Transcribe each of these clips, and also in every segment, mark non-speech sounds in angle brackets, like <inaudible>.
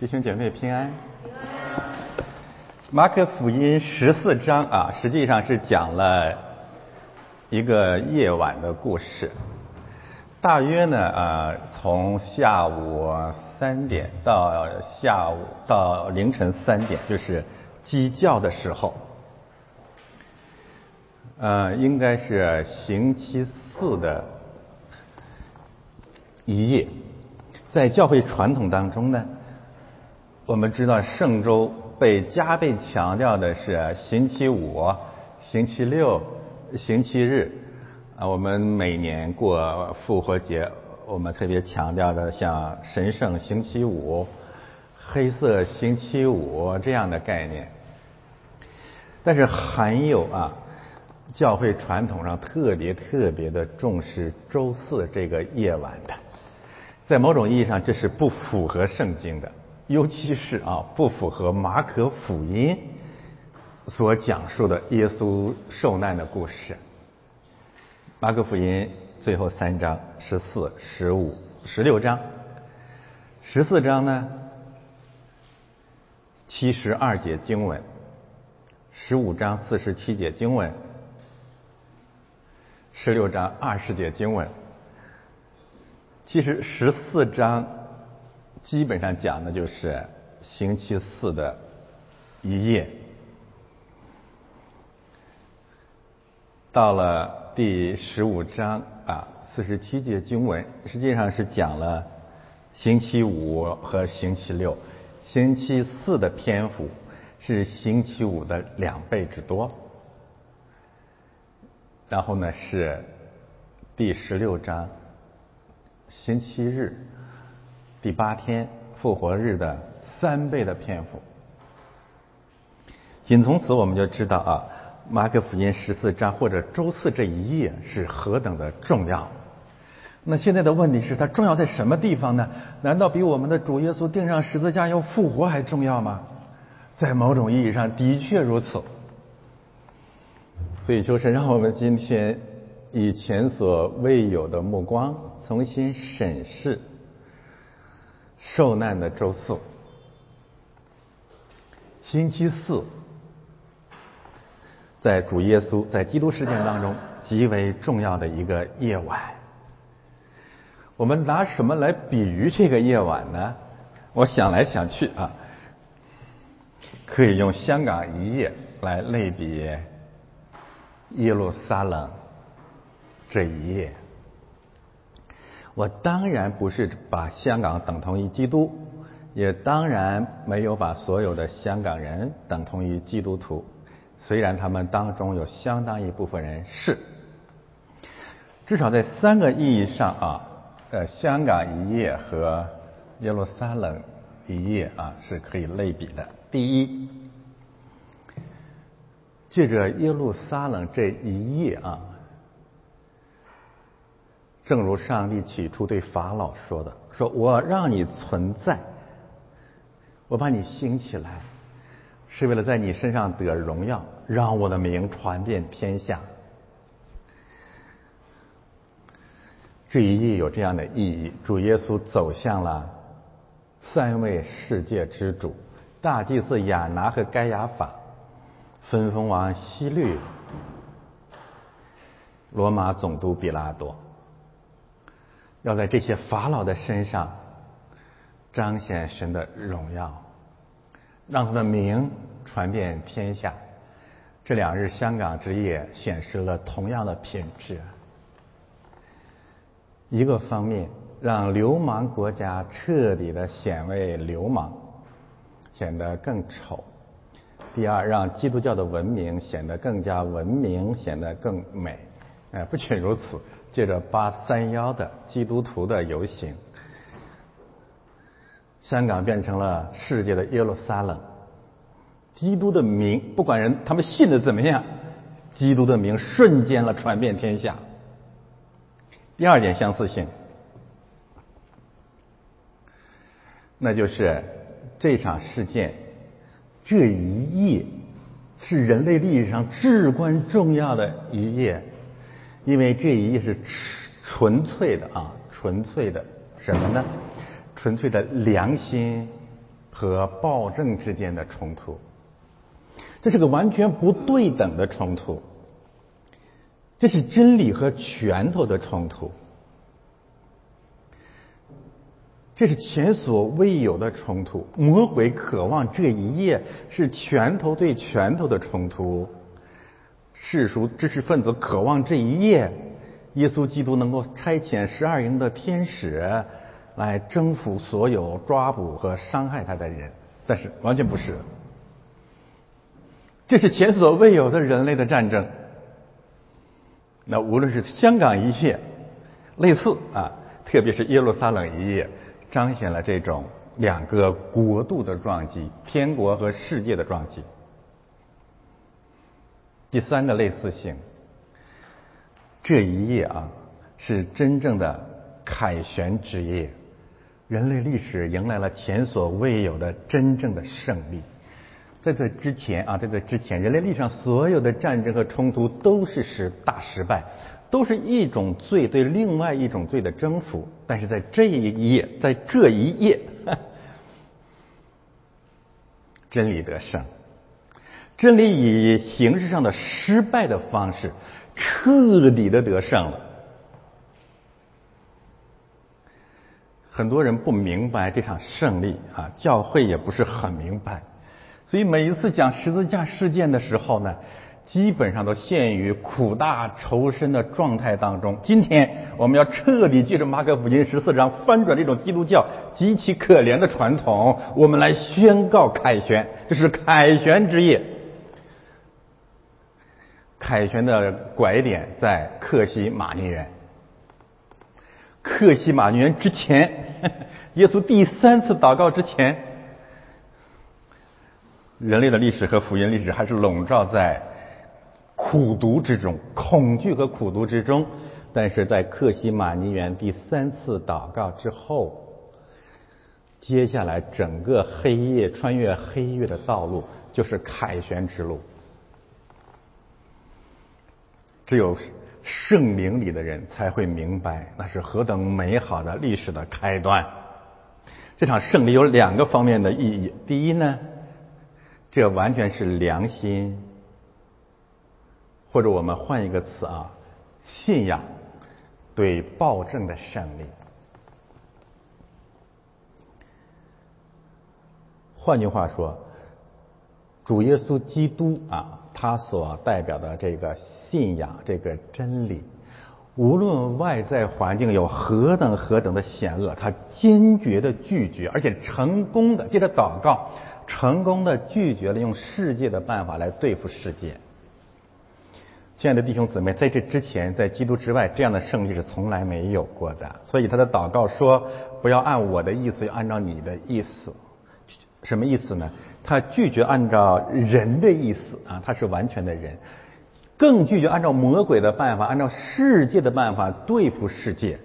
弟兄姐妹平安。马可福音十四章啊，实际上是讲了一个夜晚的故事。大约呢，呃，从下午三点到下午到凌晨三点，就是鸡叫的时候。呃，应该是星期四的一夜。在教会传统当中呢，我们知道圣周被加倍强调的是星期五、星期六、星期日啊。我们每年过复活节，我们特别强调的像神圣星期五、黑色星期五这样的概念。但是还有啊，教会传统上特别特别的重视周四这个夜晚的。在某种意义上，这是不符合圣经的，尤其是啊，不符合马可福音所讲述的耶稣受难的故事。马可福音最后三章十四、十五、十六章，十四章呢七十二节经文，十五章四十七节经文，十六章二十节经文。其实十四章基本上讲的就是星期四的一夜，到了第十五章啊四十七节经文，实际上是讲了星期五和星期六，星期四的篇幅是星期五的两倍之多。然后呢是第十六章。星期日，第八天复活日的三倍的篇幅。仅从此我们就知道啊，马可福音十四章或者周四这一页是何等的重要。那现在的问题是，它重要在什么地方呢？难道比我们的主耶稣钉上十字架要复活还重要吗？在某种意义上的确如此。所以就是让我们今天以前所未有的目光。重新审视受难的周四，星期四，在主耶稣在基督事件当中极为重要的一个夜晚。我们拿什么来比喻这个夜晚呢？我想来想去啊，可以用香港一夜来类比耶路撒冷这一夜。我当然不是把香港等同于基督，也当然没有把所有的香港人等同于基督徒。虽然他们当中有相当一部分人是，至少在三个意义上啊，呃，香港一夜和耶路撒冷一夜啊是可以类比的。第一，借着耶路撒冷这一夜啊。正如上帝起初对法老说的：“说我让你存在，我把你兴起来，是为了在你身上得荣耀，让我的名传遍天下。”这一夜有这样的意义：主耶稣走向了三位世界之主——大祭司亚拿和该亚法，分封王希律，罗马总督比拉多。要在这些法老的身上彰显神的荣耀，让他的名传遍天下。这两日香港之夜显示了同样的品质。一个方面，让流氓国家彻底的显为流氓，显得更丑；第二，让基督教的文明显得更加文明，显得更美。哎，不仅如此。借着八三幺的基督徒的游行，香港变成了世界的耶路撒冷。基督的名，不管人他们信的怎么样，基督的名瞬间了传遍天下。第二点相似性，那就是这场事件这一夜是人类历史上至关重要的一夜。因为这一页是纯粹的啊，纯粹的什么呢？纯粹的良心和暴政之间的冲突。这是个完全不对等的冲突，这是真理和拳头的冲突，这是前所未有的冲突。魔鬼渴望这一夜是拳头对拳头的冲突，世俗知识分子渴望这一夜，耶稣基督能够差遣十二营的天使来征服所有抓捕和伤害他的人，但是完全不是。这是前所未有的人类的战争。那无论是香港一夜，类似啊，特别是耶路撒冷一夜，彰显了这种两个国度的撞击，天国和世界的撞击。第三个类似性，这一夜啊，是真正的凯旋之夜，人类历史迎来了前所未有的真正的胜利。在这之前啊，在这之前，人类历史上所有的战争和冲突都是失大失败，都是一种罪对另外一种罪的征服。但是在这一页，在这一页，<laughs> 真理得胜，真理以形式上的失败的方式，彻底的得胜了。很多人不明白这场胜利啊，教会也不是很明白。所以每一次讲十字架事件的时候呢，基本上都陷于苦大仇深的状态当中。今天我们要彻底借着马可福音十四章翻转这种基督教极其可怜的传统，我们来宣告凯旋，这是凯旋之夜。凯旋的拐点在克西马尼园。克西马尼园之前，耶稣第三次祷告之前。人类的历史和福音历史还是笼罩在苦读之中、恐惧和苦读之中。但是在克西马尼园第三次祷告之后，接下来整个黑夜穿越黑夜的道路就是凯旋之路。只有圣灵里的人才会明白，那是何等美好的历史的开端。这场胜利有两个方面的意义。第一呢？这完全是良心，或者我们换一个词啊，信仰对暴政的胜利。换句话说，主耶稣基督啊，他所代表的这个信仰，这个真理，无论外在环境有何等何等的险恶，他坚决的拒绝，而且成功的借着祷告。成功的拒绝了用世界的办法来对付世界。亲爱的弟兄姊妹，在这之前，在基督之外，这样的胜利是从来没有过的。所以他的祷告说：“不要按我的意思，要按照你的意思。”什么意思呢？他拒绝按照人的意思啊，他是完全的人，更拒绝按照魔鬼的办法，按照世界的办法对付世界。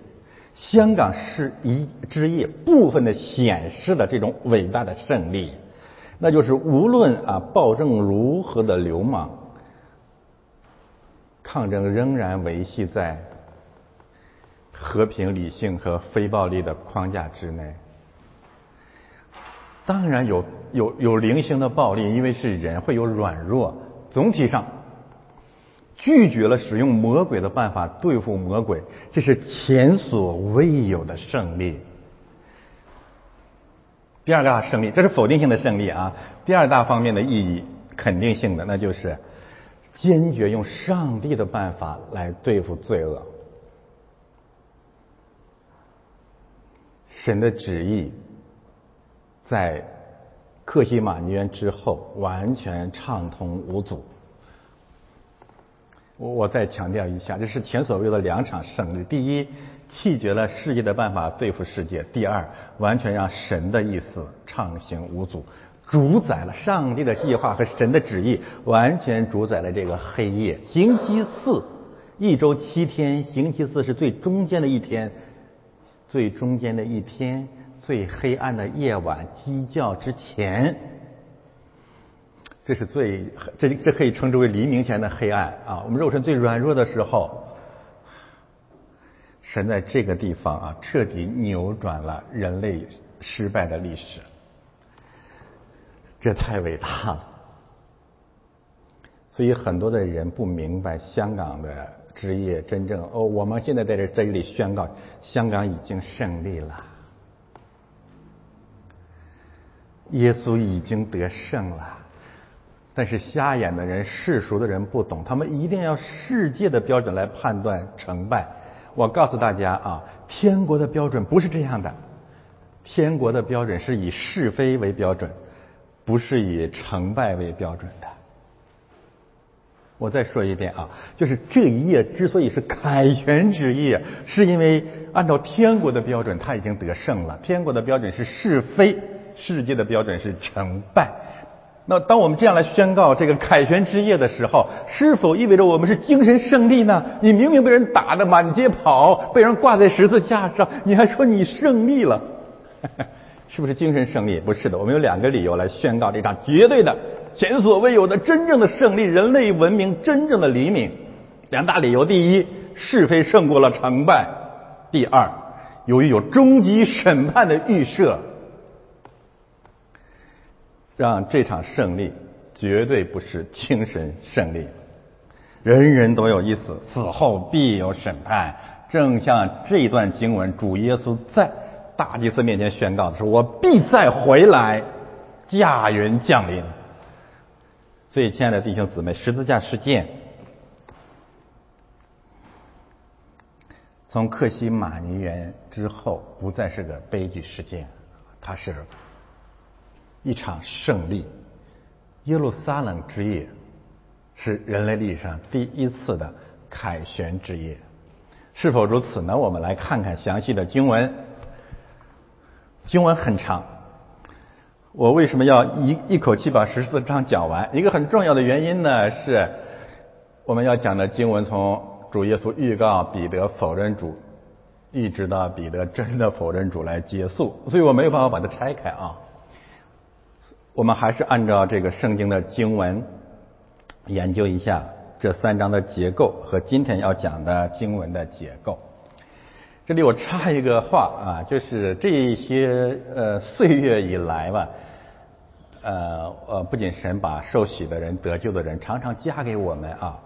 香港是一之夜部分的显示了这种伟大的胜利。那就是无论啊暴政如何的流氓，抗争仍然维系在和平、理性和非暴力的框架之内。当然有有有零星的暴力，因为是人会有软弱。总体上拒绝了使用魔鬼的办法对付魔鬼，这是前所未有的胜利。第二大胜利，这是否定性的胜利啊！第二大方面的意义，肯定性的，那就是坚决用上帝的办法来对付罪恶。神的旨意在克西马尼园之后完全畅通无阻。我我再强调一下，这是前所未有的两场胜利。第一。弃绝了世界的办法对付世界。第二，完全让神的意思畅行无阻，主宰了上帝的计划和神的旨意，完全主宰了这个黑夜。星期四，一周七天，星期四是最中间的一天，最中间的一天，最黑暗的夜晚，鸡叫之前，这是最这这可以称之为黎明前的黑暗啊！我们肉身最软弱的时候。神在这个地方啊，彻底扭转了人类失败的历史。这太伟大了。所以很多的人不明白香港的职业真正哦，我们现在在这在这里宣告，香港已经胜利了，耶稣已经得胜了。但是瞎眼的人、世俗的人不懂，他们一定要世界的标准来判断成败。我告诉大家啊，天国的标准不是这样的，天国的标准是以是非为标准，不是以成败为标准的。我再说一遍啊，就是这一页之所以是凯旋之夜，是因为按照天国的标准，他已经得胜了。天国的标准是是非，世界的标准是成败。那当我们这样来宣告这个凯旋之夜的时候，是否意味着我们是精神胜利呢？你明明被人打得满街跑，被人挂在十字架上，你还说你胜利了，<laughs> 是不是精神胜利？不是的，我们有两个理由来宣告这场绝对的、前所未有的真正的胜利，人类文明真正的黎明。两大理由：第一，是非胜过了成败；第二，由于有终极审判的预设。让这场胜利绝对不是精神胜利，人人都有一死，死后必有审判。正像这一段经文，主耶稣在大祭司面前宣告的说：“我必再回来，驾云降临。”所以，亲爱的弟兄姊妹，十字架事件从克西马尼园之后，不再是个悲剧事件，它是。一场胜利，耶路撒冷之夜是人类历史上第一次的凯旋之夜，是否如此呢？我们来看看详细的经文。经文很长，我为什么要一一口气把十四章讲完？一个很重要的原因呢，是我们要讲的经文从主耶稣预告彼得否认主，一直到彼得真的否认主来结束，所以我没有办法把它拆开啊。我们还是按照这个圣经的经文研究一下这三章的结构和今天要讲的经文的结构。这里我插一个话啊，就是这些呃岁月以来吧，呃呃，不仅神把受洗的人得救的人常常加给我们啊，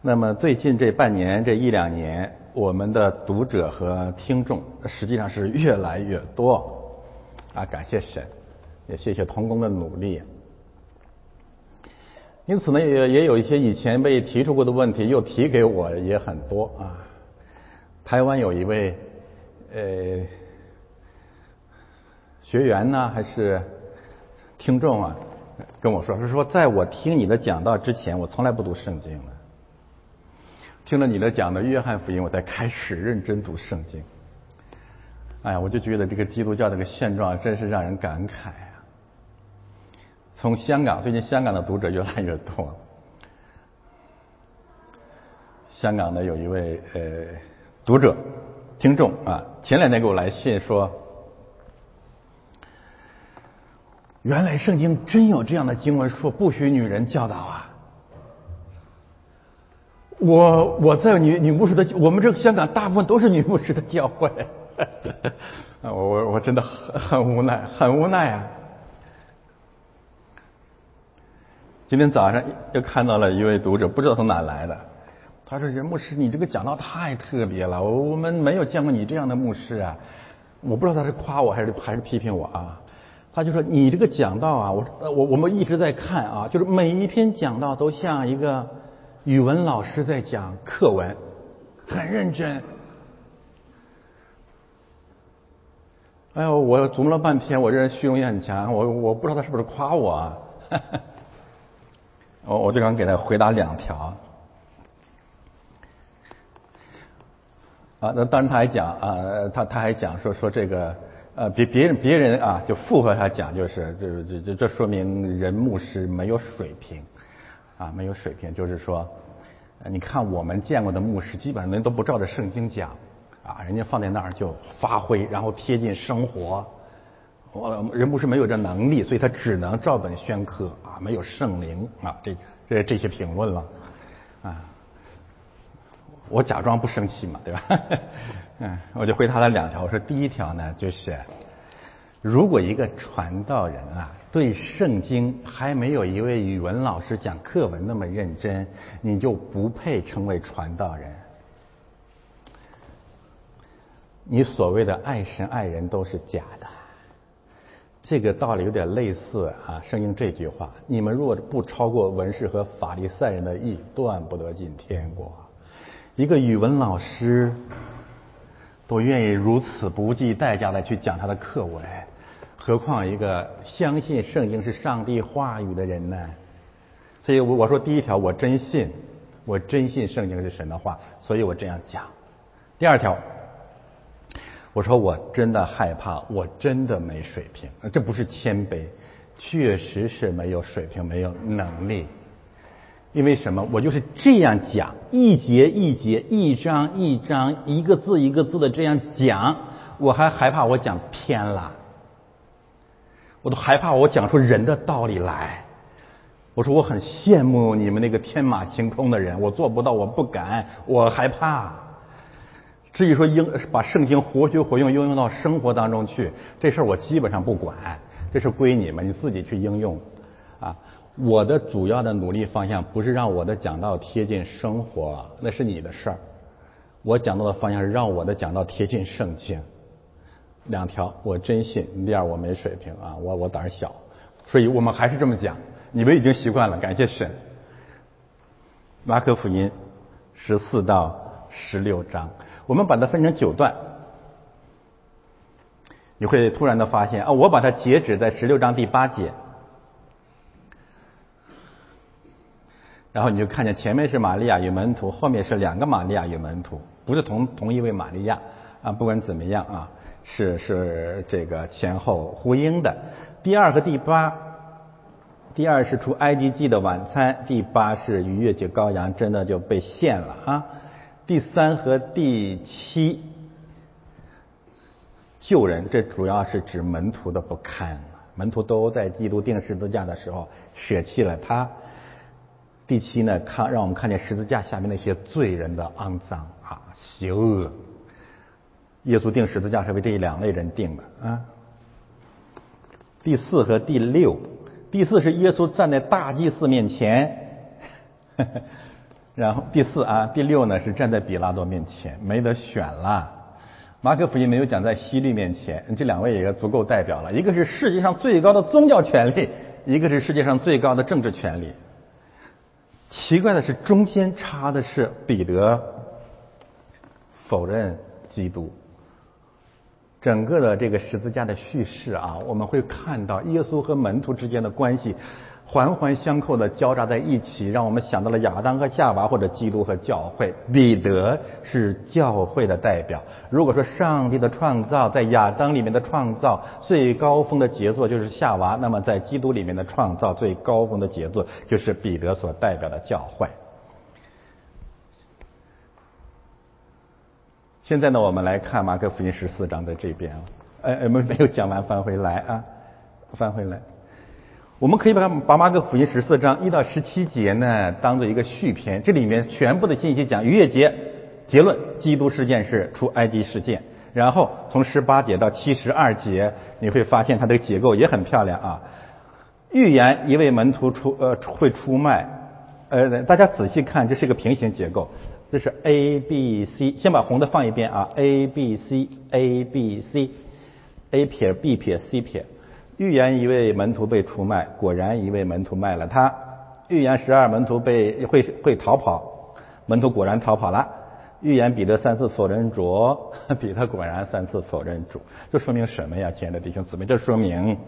那么最近这半年这一两年，我们的读者和听众实际上是越来越多啊，感谢神。也谢谢童工的努力，因此呢，也也有一些以前被提出过的问题又提给我，也很多啊。台湾有一位呃学员呢，还是听众啊，跟我说，是说在我听你的讲道之前，我从来不读圣经的，听了你的讲的约翰福音，我才开始认真读圣经。哎呀，我就觉得这个基督教这个现状真是让人感慨。从香港，最近香港的读者越来越多。香港的有一位呃读者、听众啊，前两天给我来信说，原来圣经真有这样的经文说不许女人教导啊！我我在女女牧师的，我们这个香港大部分都是女牧师的教会，<laughs> 我我我真的很很无奈，很无奈啊！今天早上又看到了一位读者，不知道从哪来的。他说：“任牧师，你这个讲道太特别了，我们没有见过你这样的牧师啊！我不知道他是夸我还是还是批评我啊？”他就说：“你这个讲道啊，我我我们一直在看啊，就是每一篇讲道都像一个语文老师在讲课文，很认真。”哎呦，我琢磨了半天，我这人虚荣心很强，我我不知道他是不是夸我啊？我我就刚给他回答两条，啊，那当然他还讲啊，他他还讲说说这个呃，别别人别人啊，就附和他讲，就是这这这这说明人牧师没有水平，啊，没有水平，就是说，你看我们见过的牧师，基本上人都不照着圣经讲，啊，人家放在那儿就发挥，然后贴近生活。我人不是没有这能力，所以他只能照本宣科没有圣灵啊，这这这些评论了啊。我假装不生气嘛，对吧？<laughs> 嗯，我就回答了两条。我说第一条呢，就是如果一个传道人啊，对圣经还没有一位语文老师讲课文那么认真，你就不配成为传道人。你所谓的爱神爱人都是假的。这个道理有点类似啊，圣经这句话：你们若不超过文士和法利赛人的意，断不得进天国。一个语文老师都愿意如此不计代价的去讲他的课文。何况一个相信圣经是上帝话语的人呢？所以，我我说第一条，我真信，我真信圣经是神的话，所以我这样讲。第二条，我说我真的害怕，我真的没水平，这不是谦卑，确实是没有水平，没有能力。因为什么？我就是这样讲，一节一节，一章一章，一个字一个字的这样讲，我还害怕我讲偏了。我都害怕我讲出人的道理来。我说我很羡慕你们那个天马行空的人，我做不到，我不敢，我害怕。至于说应把圣经活学活用应用到生活当中去，这事儿我基本上不管，这是归你们，你自己去应用。啊，我的主要的努力方向不是让我的讲道贴近生活，那是你的事儿。我讲到的方向是让我的讲道贴近圣经。两条，我真信。第二，我没水平啊，我我胆儿小，所以我们还是这么讲。你们已经习惯了，感谢神。马可福音十四到十六章，我们把它分成九段，你会突然的发现啊，我把它截止在十六章第八节，然后你就看见前面是玛利亚与门徒，后面是两个玛利亚与门徒，不是同同一位玛利亚啊。不管怎么样啊。是是这个前后呼应的。第二和第八，第二是出埃及记的晚餐，第八是逾越节羔羊真的就被献了啊。第三和第七救人，这主要是指门徒的不堪，门徒都在基督钉十字架的时候舍弃了他。第七呢，看让我们看见十字架下面那些罪人的肮脏啊，邪恶。耶稣定十字架是为这两类人定的啊。第四和第六，第四是耶稣站在大祭司面前，<laughs> 然后第四啊，第六呢是站在比拉多面前，没得选了。马可福音没有讲在希律面前，这两位也足够代表了。一个是世界上最高的宗教权利，一个是世界上最高的政治权利。奇怪的是，中间插的是彼得否认基督。整个的这个十字架的叙事啊，我们会看到耶稣和门徒之间的关系环环相扣的交杂在一起，让我们想到了亚当和夏娃或者基督和教会。彼得是教会的代表。如果说上帝的创造在亚当里面的创造最高峰的杰作就是夏娃，那么在基督里面的创造最高峰的杰作就是彼得所代表的教会。现在呢，我们来看马可福音十四章的这边啊，哎，我们没有讲完，翻回来啊，翻回来。我们可以把把马可福音十四章一到十七节呢，当做一个续篇，这里面全部的信息讲逾越节，结论基督事件是出埃及事件，然后从十八节到七十二节，你会发现它的结构也很漂亮啊。预言一位门徒出呃会出卖，呃，大家仔细看，这是一个平行结构。这是 A B C，先把红的放一边啊。A B C A B C，A 撇 B 撇 C 撇。预言一位门徒被出卖，果然一位门徒卖了他。预言十二门徒被会会逃跑，门徒果然逃跑了。预言彼得三次否认主，<laughs> 彼得果然三次否认主。这说明什么呀，亲爱的弟兄姊妹？这说明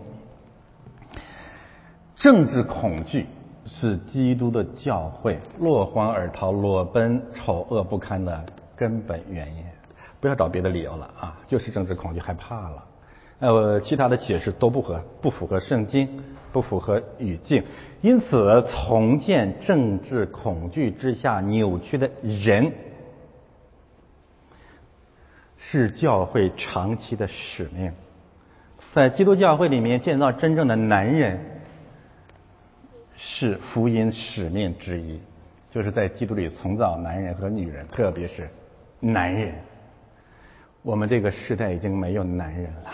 政治恐惧。是基督的教会落荒而逃、裸奔、丑恶不堪的根本原因。不要找别的理由了啊，就是政治恐惧、害怕了。呃，其他的解释都不合、不符合圣经，不符合语境。因此，重建政治恐惧之下扭曲的人，是教会长期的使命。在基督教会里面建造真正的男人。是福音使命之一，就是在基督里重造男人和女人，特别是男人。我们这个时代已经没有男人了。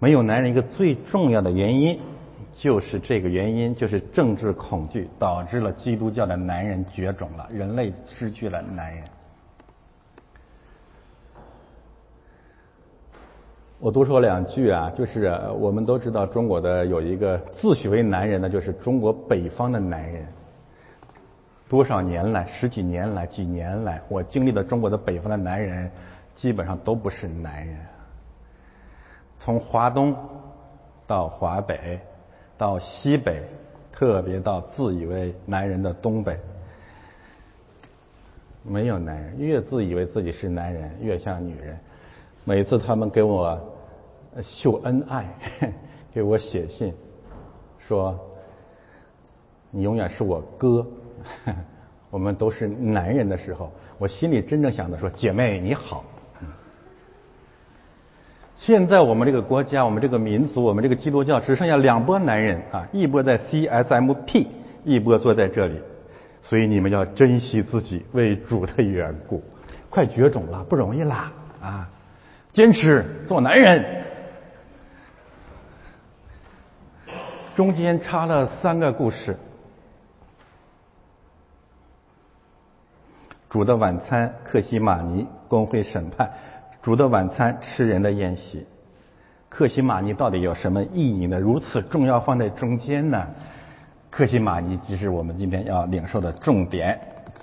没有男人一个最重要的原因，就是这个原因，就是政治恐惧导致了基督教的男人绝种了，人类失去了男人。我多说两句啊，就是我们都知道中国的有一个自诩为男人的，就是中国北方的男人。多少年来，十几年来，几年来，我经历了中国的北方的男人，基本上都不是男人。从华东到华北，到西北，特别到自以为男人的东北，没有男人。越自以为自己是男人，越像女人。每次他们给我秀恩爱，<laughs> 给我写信，说你永远是我哥，<laughs> 我们都是男人的时候，我心里真正想的说姐妹你好。现在我们这个国家，我们这个民族，我们这个基督教只剩下两波男人啊，一波在 CSMP，一波坐在这里，所以你们要珍惜自己为主的缘故，快绝种了，不容易啦啊！坚持做男人，中间插了三个故事：主的晚餐、克西玛尼公会审判、主的晚餐吃人的宴席。克西玛尼到底有什么意义呢？如此重要，放在中间呢？克西玛尼即是我们今天要领受的重点。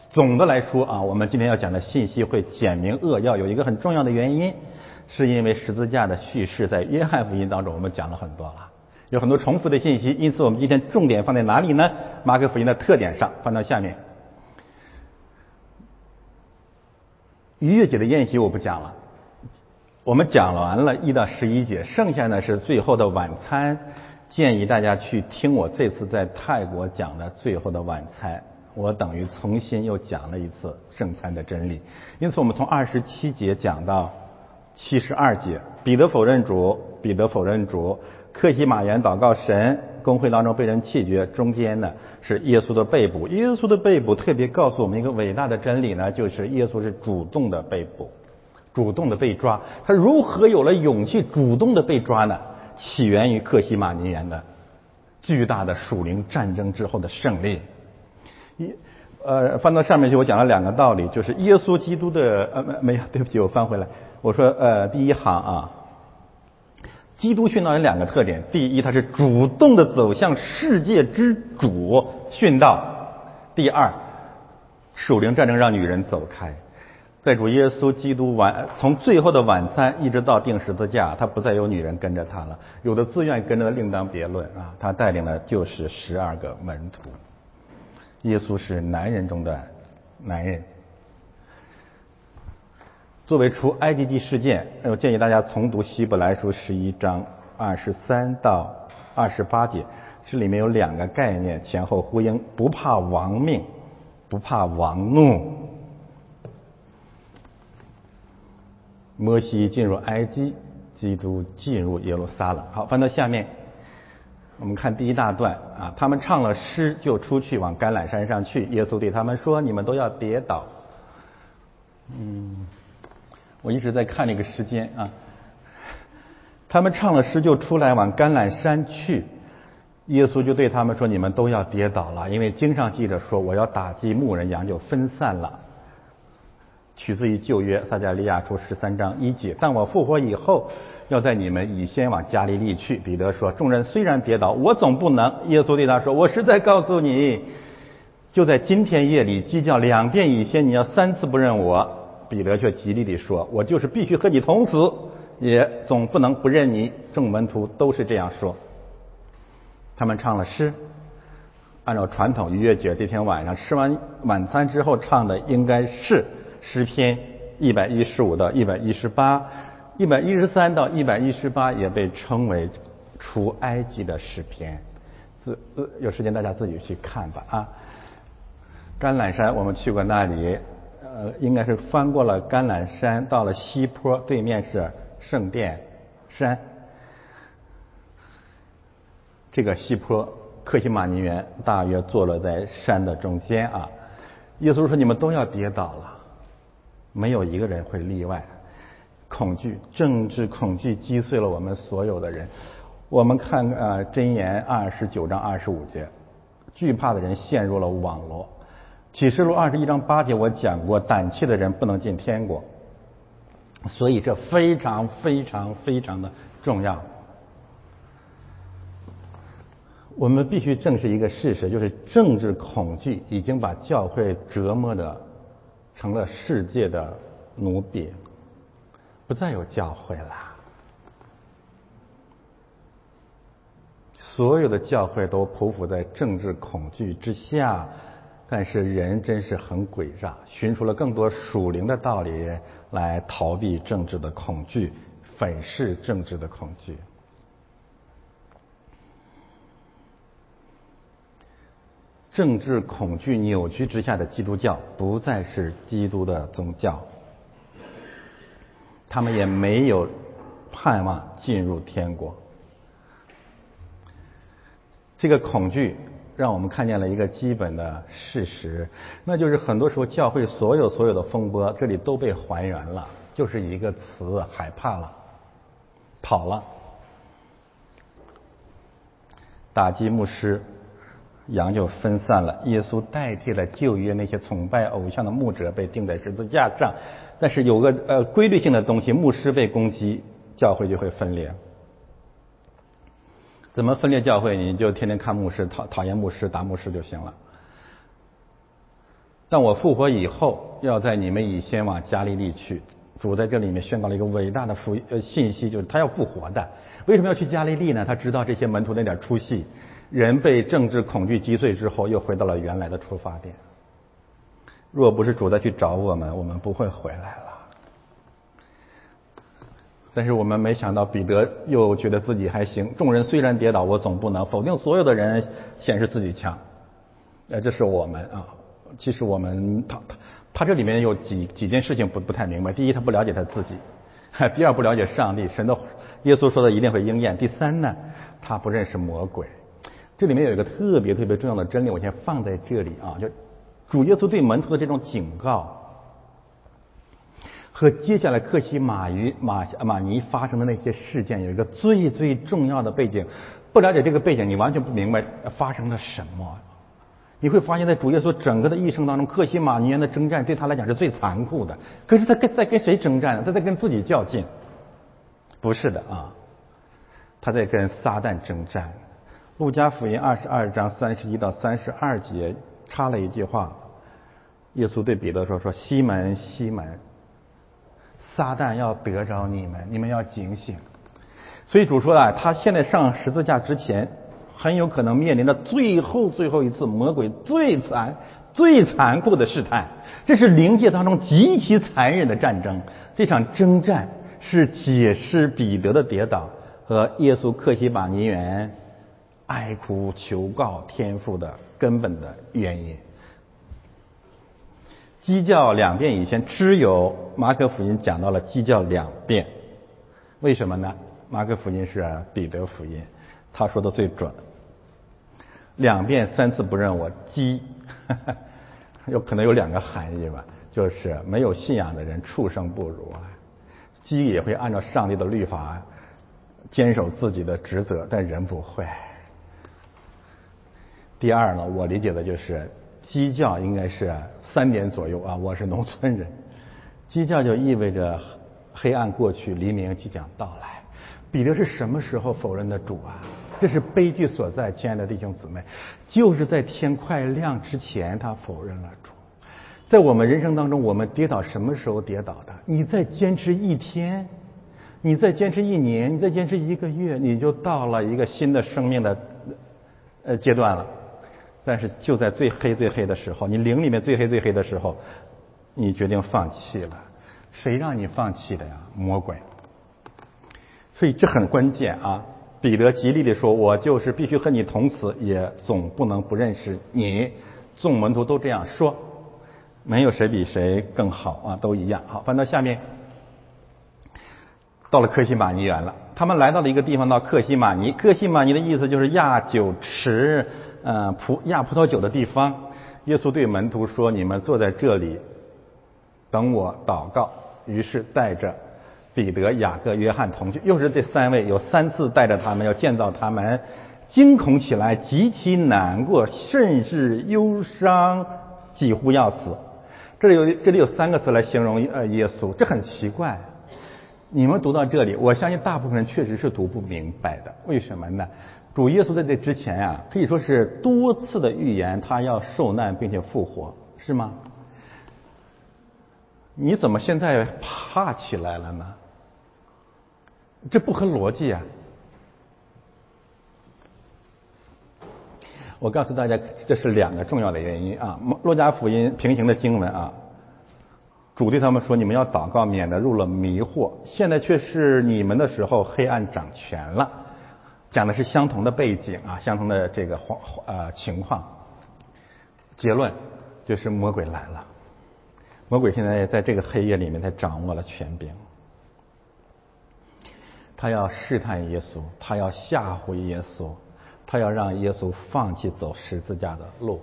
总的来说啊，我们今天要讲的信息会简明扼要，有一个很重要的原因。是因为十字架的叙事在约翰福音当中我们讲了很多了，有很多重复的信息，因此我们今天重点放在哪里呢？马可福音的特点上，放到下面。逾越节的宴席我不讲了，我们讲完了一到十一节，剩下呢是最后的晚餐，建议大家去听我这次在泰国讲的最后的晚餐，我等于重新又讲了一次圣餐的真理，因此我们从二十七节讲到。七十二节，彼得否认主，彼得否认主，克西马园祷告神，公会当中被人弃绝，中间呢是耶稣的被捕。耶稣的被捕特别告诉我们一个伟大的真理呢，就是耶稣是主动的被捕，主动的被抓。他如何有了勇气主动的被抓呢？起源于克西马尼园的巨大的属灵战争之后的胜利。一呃，翻到上面去，我讲了两个道理，就是耶稣基督的呃没没有，对不起，我翻回来。我说，呃，第一行啊，基督殉道有两个特点：第一，他是主动的走向世界之主殉道；第二，属灵战争让女人走开。在主耶稣基督晚从最后的晚餐一直到定十字架，他不再有女人跟着他了，有的自愿跟着另当别论啊。他带领的就是十二个门徒。耶稣是男人中的男人。作为除埃及记事件，我建议大家重读希伯来书十一章二十三到二十八节，这里面有两个概念前后呼应：不怕亡命，不怕亡怒。摩西进入埃及，基督进入耶路撒冷。好，翻到下面，我们看第一大段啊，他们唱了诗，就出去往橄榄山上去。耶稣对他们说：“你们都要跌倒。”嗯。我一直在看那个时间啊，他们唱了诗就出来往橄榄山去，耶稣就对他们说：“你们都要跌倒了，因为经上记着说，我要打击牧人，羊就分散了。”取自于旧约撒迦利亚书十三章一节。但我复活以后，要在你们以先往加利利去。彼得说：“众人虽然跌倒，我总不能。”耶稣对他说：“我实在告诉你，就在今天夜里，鸡叫两遍以先，你要三次不认我。”彼得却极力地说：“我就是必须和你同死，也总不能不认你。”众门徒都是这样说。他们唱了诗，按照传统，逾越节这天晚上吃完晚餐之后唱的应该是诗篇一百一十五到一百一十八，一百一十三到一百一十八也被称为出埃及的诗篇。自呃有时间大家自己去看吧啊。橄榄山我们去过那里。呃，应该是翻过了橄榄山，到了西坡，对面是圣殿山。这个西坡，克西马尼园大约坐落在山的中间啊。耶稣说：“你们都要跌倒了，没有一个人会例外。”恐惧，政治恐惧击碎了我们所有的人。我们看呃箴言二十九章二十五节，惧怕的人陷入了网络。启示录二十一章八节我讲过，胆怯的人不能进天国。所以这非常非常非常的重要。我们必须正视一个事实，就是政治恐惧已经把教会折磨的成了世界的奴婢，不再有教会了。所有的教会都匍匐在政治恐惧之下，但是人真是很诡诈，寻出了更多属灵的道理来逃避政治的恐惧，粉饰政治的恐惧。政治恐惧扭曲之下的基督教不再是基督的宗教，他们也没有盼望进入天国。这个恐惧让我们看见了一个基本的事实，那就是很多时候教会所有所有的风波，这里都被还原了，就是一个词：害怕了，跑了，打击牧师。羊就分散了，耶稣代替了旧约那些崇拜偶像的牧者被钉在十字架上，但是有个呃规律性的东西，牧师被攻击，教会就会分裂。怎么分裂教会？你就天天看牧师，讨讨厌牧师，打牧师就行了。但我复活以后，要在你们以先往加利利去，主在这里面宣告了一个伟大的福呃信息，就是他要复活的。为什么要去加利利呢？他知道这些门徒那点出息。人被政治恐惧击碎之后，又回到了原来的出发点。若不是主再去找我们，我们不会回来了。但是我们没想到，彼得又觉得自己还行。众人虽然跌倒，我总不能否定所有的人显示自己强。呃，这是我们啊。其实我们他他他这里面有几几件事情不不太明白。第一，他不了解他自己；<laughs> 第二，不了解上帝，神的耶稣说的一定会应验；第三呢，他不认识魔鬼。这里面有一个特别特别重要的真理，我先放在这里啊，就主耶稣对门徒的这种警告，和接下来克西马于马马尼发生的那些事件有一个最最重要的背景。不了解这个背景，你完全不明白发生了什么。你会发现在主耶稣整个的一生当中，克西马尼园的征战对他来讲是最残酷的。可是他跟在跟谁征战？他在跟自己较劲？不是的啊，他在跟撒旦征战。路加福音二十二章三十一到三十二节插了一句话，耶稣对彼得说：“说西门，西门，撒旦要得着你们，你们要警醒。”所以主说啊，他现在上十字架之前，很有可能面临着最后最后一次魔鬼最残、最残酷的试探。这是灵界当中极其残忍的战争。这场征战是解释彼得的跌倒和耶稣克西马尼园。哀哭求告天父的根本的原因。鸡叫两遍以前，只有马可福音讲到了鸡叫两遍。为什么呢？马可福音是彼得福音，他说的最准。两遍三次不认我，鸡 <laughs> 有可能有两个含义吧，就是没有信仰的人畜生不如啊。鸡也会按照上帝的律法坚守自己的职责，但人不会。第二呢，我理解的就是鸡叫应该是三点左右啊。我是农村人，鸡叫就意味着黑暗过去，黎明即将到来。彼得是什么时候否认的主啊？这是悲剧所在，亲爱的弟兄姊妹，就是在天快亮之前，他否认了主。在我们人生当中，我们跌倒什么时候跌倒的？你再坚持一天，你再坚持一年，你再坚持一个月，你就到了一个新的生命的呃阶段了。但是就在最黑最黑的时候，你灵里面最黑最黑的时候，你决定放弃了。谁让你放弃的呀？魔鬼。所以这很关键啊！彼得极力的说：“我就是必须和你同死，也总不能不认识你。”众门徒都这样说，没有谁比谁更好啊，都一样。好，翻到下面，到了克西马尼园了。他们来到了一个地方，到克西马尼。克西马尼的意思就是亚酒池。嗯，葡压葡萄酒的地方，耶稣对门徒说：“你们坐在这里，等我祷告。”于是带着彼得、雅各、约翰同去，又是这三位，有三次带着他们要建造他们，惊恐起来，极其难过，甚至忧伤，几乎要死。这里有这里有三个词来形容呃耶稣，这很奇怪。你们读到这里，我相信大部分人确实是读不明白的。为什么呢？主耶稣在这之前呀，可以说是多次的预言他要受难并且复活，是吗？你怎么现在怕起来了呢？这不合逻辑啊！我告诉大家，这是两个重要的原因啊。《洛加福音》平行的经文啊，主对他们说：“你们要祷告，免得入了迷惑。”现在却是你们的时候，黑暗掌权了。讲的是相同的背景啊，相同的这个黄呃情况。结论就是魔鬼来了，魔鬼现在在这个黑夜里面，他掌握了权柄。他要试探耶稣，他要吓唬耶稣，他要让耶稣放弃走十字架的路。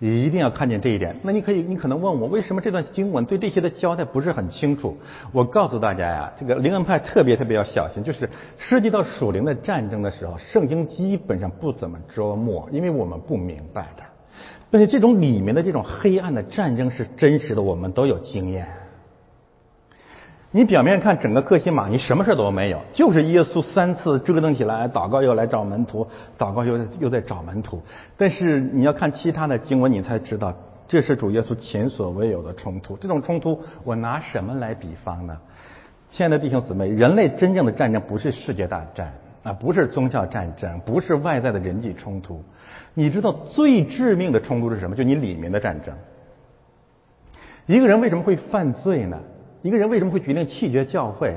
你一定要看见这一点。那你可以，你可能问我，为什么这段经文对这些的交代不是很清楚？我告诉大家呀，这个灵恩派特别特别要小心，就是涉及到属灵的战争的时候，圣经基本上不怎么琢磨，因为我们不明白的。但是这种里面的这种黑暗的战争是真实的，我们都有经验。你表面看整个克西马，你什么事都没有，就是耶稣三次折腾起来，祷告又来找门徒，祷告又又在找门徒。但是你要看其他的经文，你才知道这是主耶稣前所未有的冲突。这种冲突，我拿什么来比方呢？亲爱的弟兄姊妹，人类真正的战争不是世界大战啊，不是宗教战争，不是外在的人际冲突。你知道最致命的冲突是什么？就你里面的战争。一个人为什么会犯罪呢？一个人为什么会决定弃绝教会？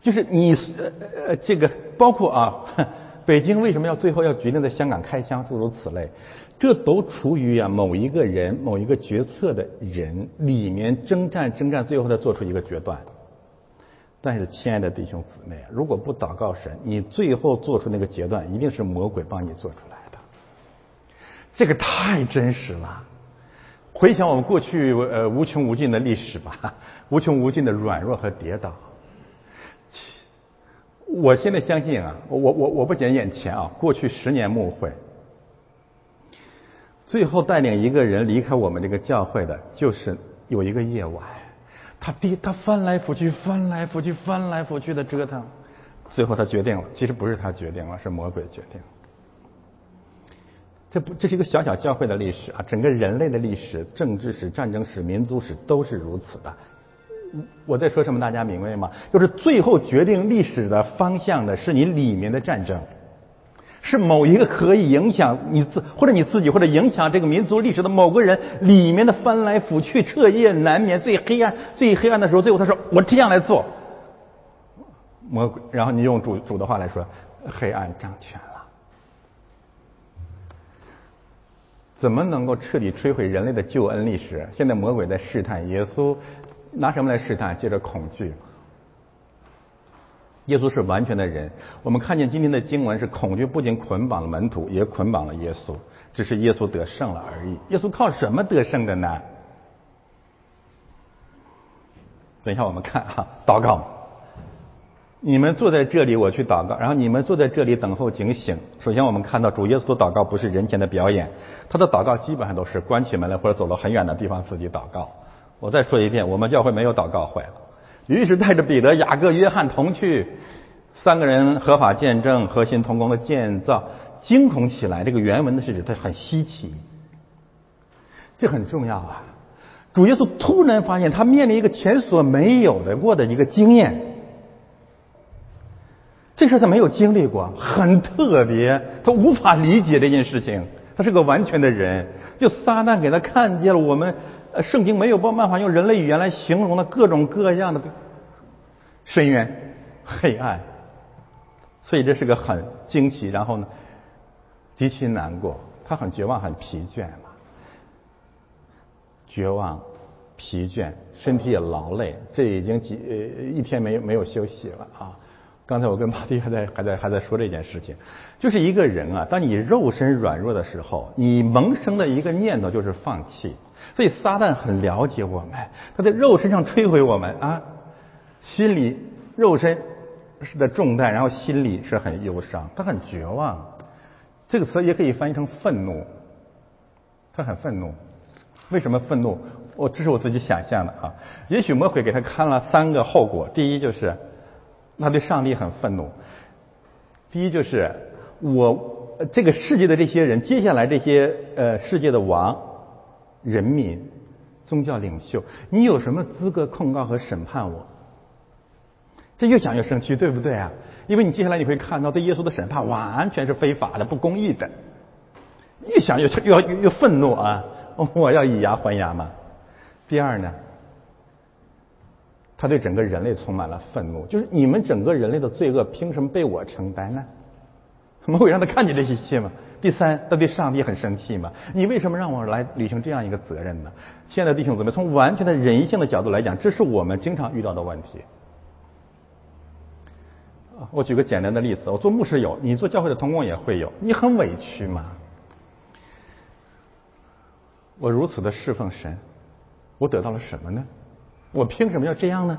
就是你呃呃，这个包括啊，<laughs> 北京为什么要最后要决定在香港开枪，诸如此类，这都出于啊某一个人、某一个决策的人里面征战征战，最后再做出一个决断。但是，亲爱的弟兄姊妹，如果不祷告神，你最后做出那个决断，一定是魔鬼帮你做出来的。这个太真实了。回想我们过去呃无穷无尽的历史吧，<laughs> 无穷无尽的软弱和跌倒。我现在相信啊，我我我不讲眼前啊，过去十年牧会，最后带领一个人离开我们这个教会的，就是有一个夜晚，他跌，他翻来覆去，翻来覆去，翻来覆去的折腾，最后他决定了，其实不是他决定了，是魔鬼决定。这不，这是一个小小教会的历史啊！整个人类的历史、政治史、战争史、民族史都是如此的。我在说什么？大家明白吗？就是最后决定历史的方向的是你里面的战争，是某一个可以影响你自或者你自己或者影响这个民族历史的某个人里面的翻来覆去、彻夜难眠、最黑暗、最黑暗的时候，最后他说：“我这样来做。”魔鬼，然后你用主主的话来说，黑暗掌权。怎么能够彻底摧毁人类的救恩历史？现在魔鬼在试探耶稣，拿什么来试探？借着恐惧。耶稣是完全的人，我们看见今天的经文是恐惧不仅捆绑了门徒，也捆绑了耶稣，只是耶稣得胜了而已。耶稣靠什么得胜的呢？等一下我们看哈，祷告。你们坐在这里，我去祷告。然后你们坐在这里等候警醒。首先，我们看到主耶稣的祷告不是人前的表演，他的祷告基本上都是关起门来或者走到很远的地方自己祷告。我再说一遍，我们教会没有祷告会了。于是带着彼得、雅各、约翰同去，三个人合法见证核心同工的建造，惊恐起来。这个原文的是指他很稀奇，这很重要啊！主耶稣突然发现他面临一个前所没有的过的一个经验。这事他没有经历过，很特别，他无法理解这件事情。他是个完全的人，就撒旦给他看见了我们圣经没有办法用人类语言来形容的各种各样的深渊、黑暗，所以这是个很惊奇。然后呢，极其难过，他很绝望、很疲倦嘛，绝望、疲倦，身体也劳累，这已经几呃一天没没有休息了啊。刚才我跟马蒂还在 <laughs> 还在还在说这件事情，就是一个人啊，当你肉身软弱的时候，你萌生的一个念头就是放弃。所以撒旦很了解我们，他在肉身上摧毁我们啊。心里肉身是的重担，然后心里是很忧伤，他很绝望。这个词也可以翻译成愤怒，他很愤怒。为什么愤怒？我这是我自己想象的啊。也许魔鬼给他看了三个后果：第一就是他对上帝很愤怒；第一就是我这个世界的这些人，接下来这些呃世界的王、人民、宗教领袖，你有什么资格控告和审判我？这越想越生气，对不对啊？因为你接下来你会看到对耶稣的审判完全是非法的、不公义的。越想越越越越愤怒啊！<laughs> 我要以牙还牙嘛。第二呢，他对整个人类充满了愤怒，就是你们整个人类的罪恶凭什么被我承担呢？<laughs> 魔鬼让他看见这一切吗？第三，他对上帝很生气嘛？你为什么让我来履行这样一个责任呢？亲爱的弟兄姊妹，从完全的人性的角度来讲，这是我们经常遇到的问题。我举个简单的例子，我做牧师有，你做教会的同工也会有，你很委屈吗？我如此的侍奉神，我得到了什么呢？我凭什么要这样呢？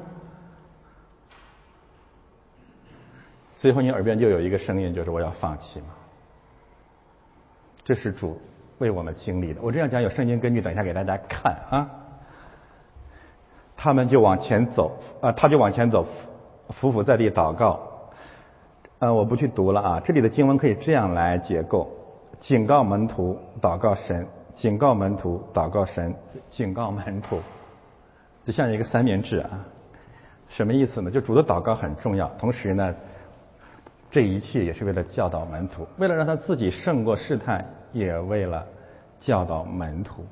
最后你耳边就有一个声音，就是我要放弃吗？这是主为我们经历的。我这样讲有圣经根据，等一下给大家看啊。他们就往前走啊，他就往前走，伏伏在地祷告。呃，我不去读了啊。这里的经文可以这样来结构：警告门徒，祷告神；警告门徒，祷告神；警告门徒，就像一个三明治啊。什么意思呢？就主的祷告很重要，同时呢，这一切也是为了教导门徒，为了让他自己胜过试探，也为了教导门徒。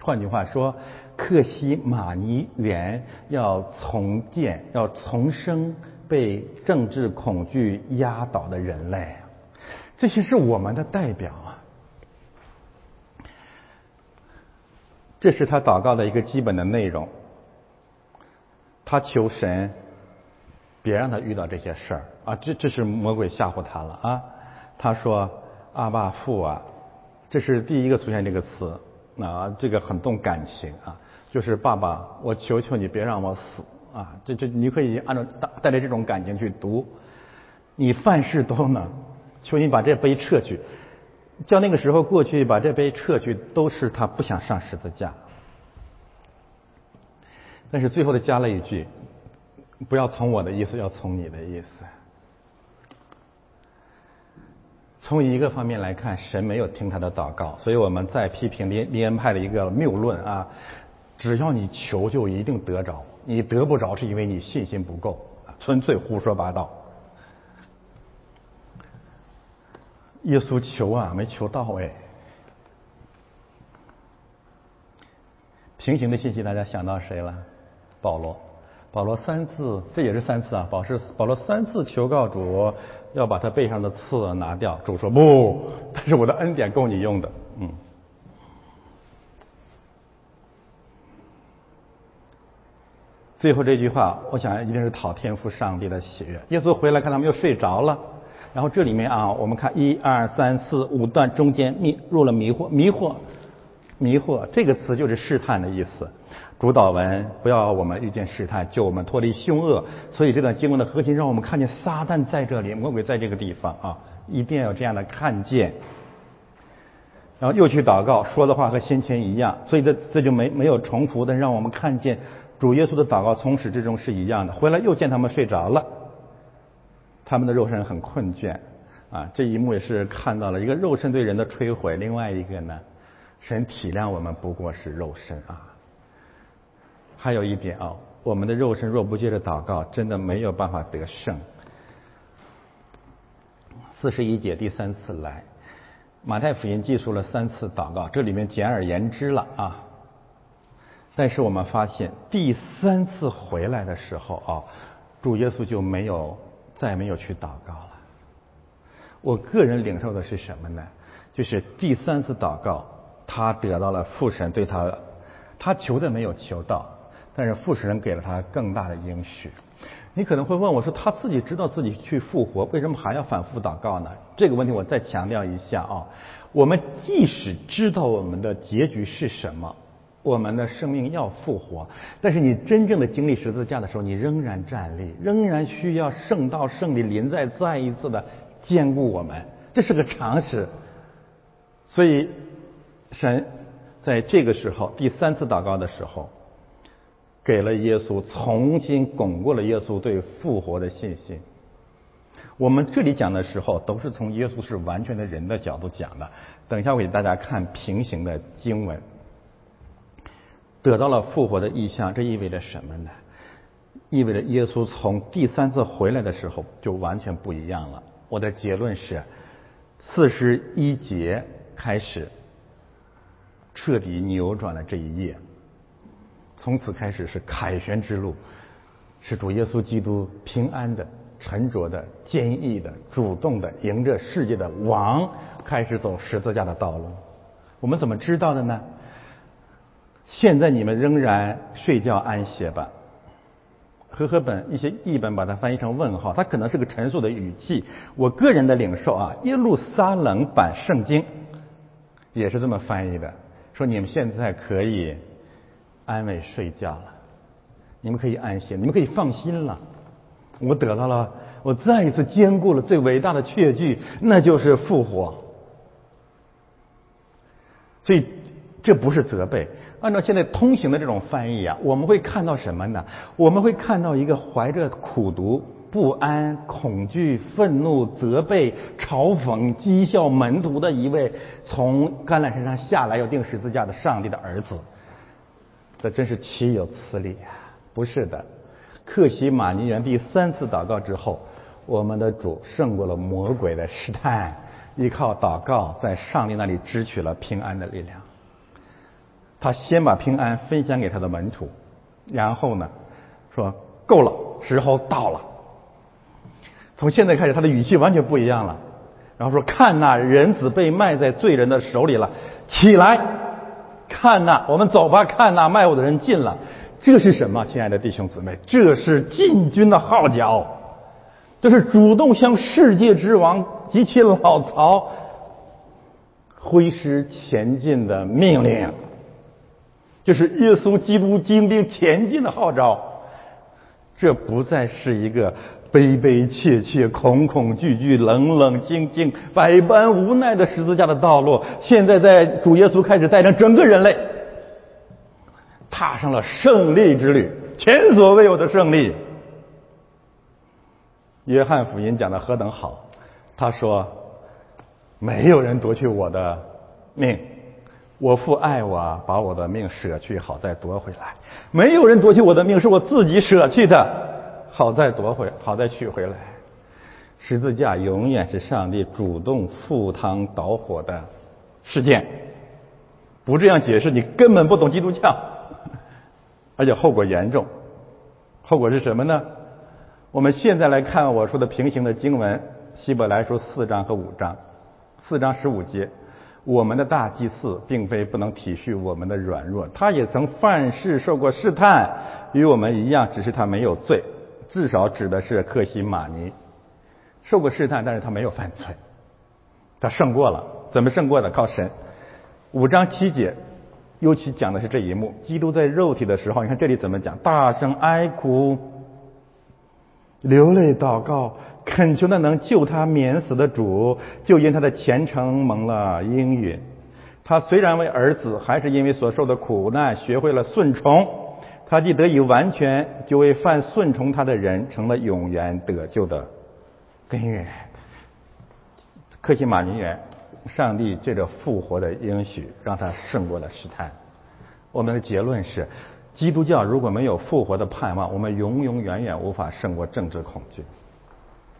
换句话说，克西马尼园要重建，要重生。被政治恐惧压倒的人类，这些是我们的代表啊。这是他祷告的一个基本的内容。他求神别让他遇到这些事儿啊，这这是魔鬼吓唬他了啊。他说：“阿爸父啊，这是第一个出现这个词啊，这个很动感情啊，就是爸爸，我求求你别让我死。”啊，这这你可以按照带带着这种感情去读，你凡事都能，求你把这杯撤去，叫那个时候过去把这杯撤去，都是他不想上十字架。但是最后的加了一句，不要从我的意思，要从你的意思。从一个方面来看，神没有听他的祷告，所以我们在批评连连恩派的一个谬论啊，只要你求，就一定得着。你得不着，是因为你信心不够，纯粹胡说八道。耶稣求啊，没求到哎。平行的信息，大家想到谁了？保罗，保罗三次，这也是三次啊。保是保罗三次求告主，要把他背上的刺拿掉。主说不，<laughs> 但是我的恩典够你用的，嗯。最后这句话，我想一定是讨天父上帝的喜悦。耶稣回来看他们又睡着了，然后这里面啊，我们看一二三四五段中间迷入了迷惑，迷惑，迷惑这个词就是试探的意思。主导文不要我们遇见试探，救我们脱离凶恶。所以这段经文的核心让我们看见撒旦在这里，魔鬼在这个地方啊，一定要有这样的看见。然后又去祷告，说的话和先前一样，所以这这就没没有重复的，让我们看见。主耶稣的祷告从始至终是一样的。回来又见他们睡着了，他们的肉身很困倦啊。这一幕也是看到了一个肉身对人的摧毁，另外一个呢，神体谅我们不过是肉身啊。还有一点啊，我们的肉身若不接着祷告，真的没有办法得胜。四十一节第三次来，马太福音记述了三次祷告，这里面简而言之了啊。但是我们发现第三次回来的时候啊，主耶稣就没有再没有去祷告了。我个人领受的是什么呢？就是第三次祷告，他得到了父神对他，他求的没有求到，但是父神给了他更大的应许。你可能会问我说，他自己知道自己去复活，为什么还要反复祷告呢？这个问题我再强调一下啊，我们即使知道我们的结局是什么。我们的生命要复活，但是你真正的经历十字架的时候，你仍然站立，仍然需要圣道、圣灵临在，再一次的兼顾我们，这是个常识。所以，神在这个时候第三次祷告的时候，给了耶稣重新巩固了耶稣对复活的信心。我们这里讲的时候，都是从耶稣是完全的人的角度讲的。等一下，我给大家看平行的经文。得到了复活的意象，这意味着什么呢？意味着耶稣从第三次回来的时候就完全不一样了。我的结论是，四十一节开始彻底扭转了这一页，从此开始是凯旋之路，是主耶稣基督平安的、沉着的、坚毅的、主动的，迎着世界的王开始走十字架的道路。我们怎么知道的呢？现在你们仍然睡觉安歇吧。和合本一些译本把它翻译成问号，它可能是个陈述的语气。我个人的领受啊，耶路撒冷版圣经也是这么翻译的，说你们现在可以安慰睡觉了，你们可以安心，你们可以放心了。我得到了，我再一次兼顾了最伟大的确据，那就是复活。所以这不是责备。按照现在通行的这种翻译啊，我们会看到什么呢？我们会看到一个怀着苦读、不安、恐惧、愤怒、责备、嘲讽、讥笑门徒的一位从橄榄山上下来要钉十字架的上帝的儿子。这真是岂有此理啊！不是的，克西马尼园第三次祷告之后，我们的主胜过了魔鬼的试探，依靠祷告在上帝那里支取了平安的力量。他先把平安分享给他的门徒，然后呢，说够了，时候到了。从现在开始，他的语气完全不一样了。然后说：“看呐，人子被卖在罪人的手里了，起来，看呐，我们走吧。看呐，卖我的人进了。这是什么，亲爱的弟兄姊妹？这是进军的号角，这是主动向世界之王及其老曹挥师前进的命令。”就是耶稣基督精兵前进的号召，这不再是一个悲悲切切、恐恐惧惧、冷冷静静、百般无奈的十字架的道路。现在，在主耶稣开始带领整个人类，踏上了胜利之旅，前所未有的胜利。约翰福音讲的何等好，他说：“没有人夺去我的命。”我父爱我，把我的命舍去，好再夺回来。没有人夺去我的命，是我自己舍去的，好再夺回，好再取回来。十字架永远是上帝主动赴汤蹈火的事件。不这样解释，你根本不懂基督教，<laughs> 而且后果严重。后果是什么呢？我们现在来看我说的平行的经文，希伯来书四章和五章，四章十五节。我们的大祭司并非不能体恤我们的软弱，他也曾犯事受过试探，与我们一样，只是他没有罪。至少指的是克西马尼受过试探，但是他没有犯罪，他胜过了。怎么胜过的？靠神。五章七节，尤其讲的是这一幕：基督在肉体的时候，你看这里怎么讲？大声哀哭，流泪祷告。恳求那能救他免死的主，就因他的虔诚蒙了应允。他虽然为儿子，还是因为所受的苦难，学会了顺从。他既得以完全，就为犯顺从他的人，成了永远得救的根源。克西马尼园，上帝借着复活的应许，让他胜过了试探。我们的结论是：基督教如果没有复活的盼望，我们永永远远无法胜过政治恐惧。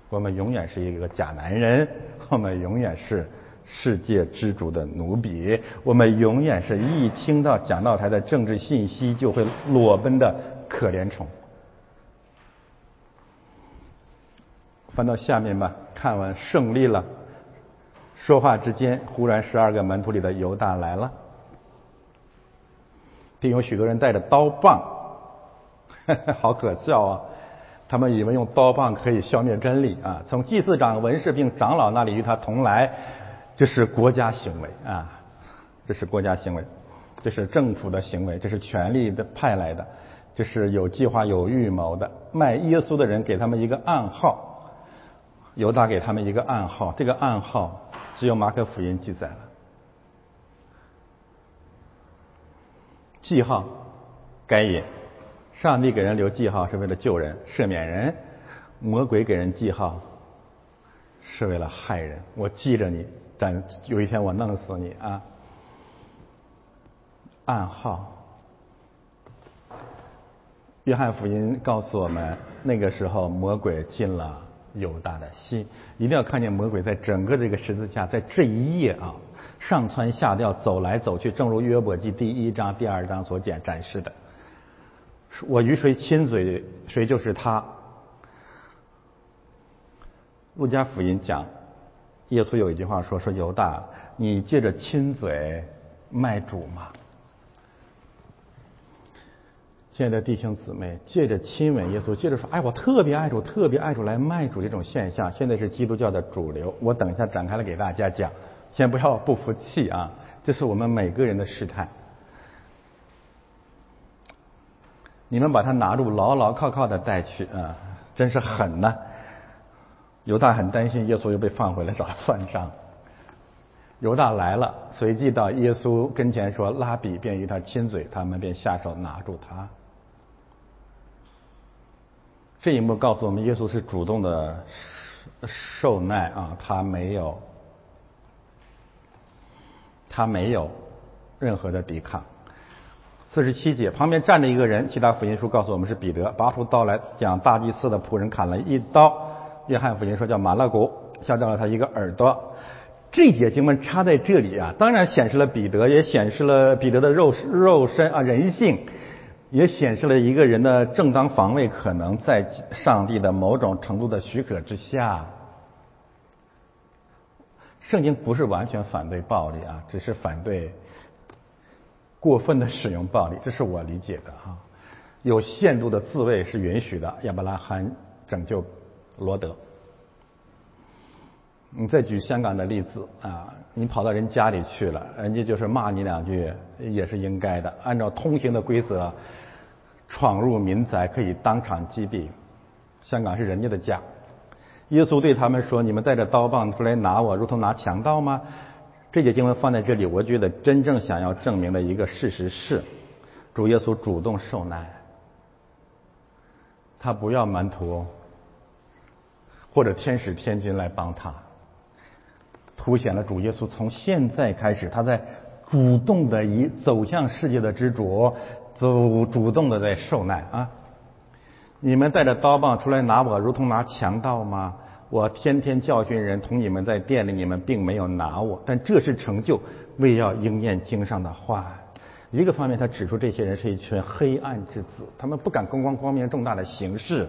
我们永远是一个假男人，我们永远是世界之主的奴婢，我们永远是一听到讲道台的政治信息就会裸奔的可怜虫。翻到下面吧，看完胜利了，说话之间，忽然十二个门徒里的犹大来了，并有许多人带着刀棒，<laughs> 好可笑啊！他们以为用刀棒可以消灭真理啊！从祭司长、文士并长老那里与他同来，这是国家行为啊！这是国家行为。这是政府的行为，这是权力的派来的，这是有计划、有预谋的。卖耶稣的人给他们一个暗号，犹大给他们一个暗号，这个暗号只有马可福音记载了。记号，该隐，上帝给人留记号是为了救人、赦免人；魔鬼给人记号是为了害人。我记着你，但有一天我弄死你啊！暗号。约翰福音告诉我们，那个时候魔鬼进了犹大的心。一定要看见魔鬼在整个这个十字架，在这一页啊。上蹿下跳，走来走去，正如约伯记第一章、第二章所展展示的。我与谁亲嘴，谁就是他。路加福音讲，耶稣有一句话说：“说犹大，你借着亲嘴卖主吗？”亲爱的弟兄姊妹，借着亲吻耶稣，借着说：“哎，我特别爱主，特别爱主”来卖主这种现象，现在是基督教的主流。我等一下展开来给大家讲。先不要不服气啊！这是我们每个人的试探。你们把它拿住，牢牢靠靠的带去啊！真是狠呐！犹大很担心耶稣又被放回来找他算账。犹大来了，随即到耶稣跟前说：“拉比便与他亲嘴，他们便下手拿住他。”这一幕告诉我们，耶稣是主动的受难啊，他没有。他没有任何的抵抗。四十七节，旁边站着一个人，其他福音书告诉我们是彼得，拔出刀来，将大祭司的仆人砍了一刀。约翰福音说叫马勒古，削掉了他一个耳朵。这节经文插在这里啊，当然显示了彼得，也显示了彼得的肉肉身啊人性，也显示了一个人的正当防卫可能在上帝的某种程度的许可之下。圣经不是完全反对暴力啊，只是反对过分的使用暴力，这是我理解的哈。有限度的自卫是允许的。亚伯拉罕拯救罗德，你再举香港的例子啊，你跑到人家里去了，人家就是骂你两句也是应该的。按照通行的规则，闯入民宅可以当场击毙。香港是人家的家。耶稣对他们说：“你们带着刀棒出来拿我，如同拿强盗吗？”这节经文放在这里，我觉得真正想要证明的一个事实是，主耶稣主动受难，他不要门徒或者天使天君来帮他，凸显了主耶稣从现在开始，他在主动的以走向世界的之主，走主动的在受难啊。你们带着刀棒出来拿我，如同拿强盗吗？我天天教训人，同你们在店里，你们并没有拿我，但这是成就，为要应验经上的话。一个方面，他指出这些人是一群黑暗之子，他们不敢公光光明正大的行事。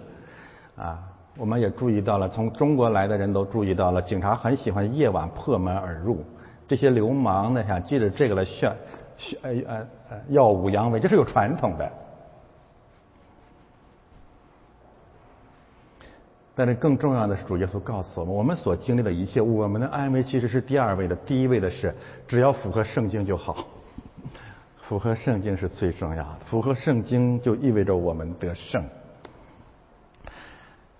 啊，我们也注意到了，从中国来的人都注意到了，警察很喜欢夜晚破门而入。这些流氓呢，想借着这个来炫炫呃呃耀武扬威，这是有传统的。但是更重要的是，主耶稣告诉我们，我们所经历的一切，我们的安危其实是第二位的，第一位的是只要符合圣经就好。符合圣经是最重要的，符合圣经就意味着我们得胜。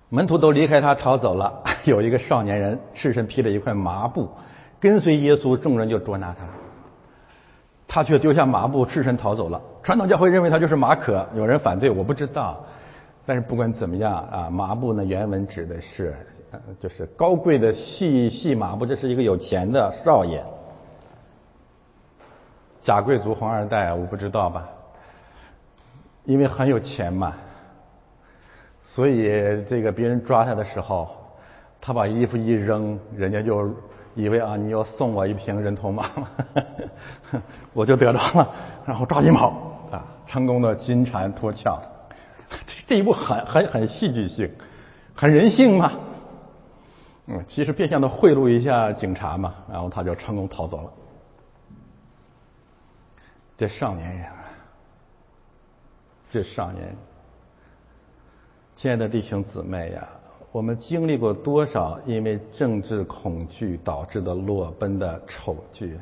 门徒都离开他逃走了，<laughs> 有一个少年人赤身披着一块麻布，跟随耶稣，众人就捉拿他，他却丢下麻布，赤身逃走了。传统教会认为他就是马可，有人反对，我不知道。但是不管怎么样啊，麻布呢原文指的是，就是高贵的细细麻布，这是一个有钱的少爷，假贵族红二代，我不知道吧？因为很有钱嘛，所以这个别人抓他的时候，他把衣服一扔，人家就以为啊你要送我一瓶人头马，<laughs> 我就得着了，然后抓紧跑啊，成功的金蝉脱壳。这一步很很很戏剧性，很人性嘛。嗯，其实变相的贿赂一下警察嘛，然后他就成功逃走了。这少年人，这少年，亲爱的弟兄姊妹呀，我们经历过多少因为政治恐惧导致的裸奔的丑剧？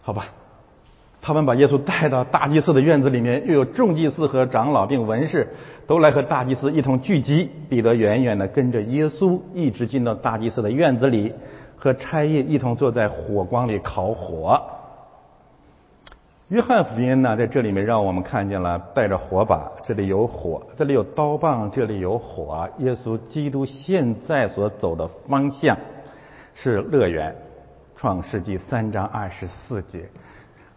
好吧。他们把耶稣带到大祭司的院子里面，又有众祭司和长老并文士都来和大祭司一同聚集。彼得远远的跟着耶稣，一直进到大祭司的院子里，和差役一同坐在火光里烤火。约翰福音呢，在这里面让我们看见了带着火把，这里有火，这里有刀棒，这里有火。耶稣基督现在所走的方向是乐园，创世纪三章二十四节。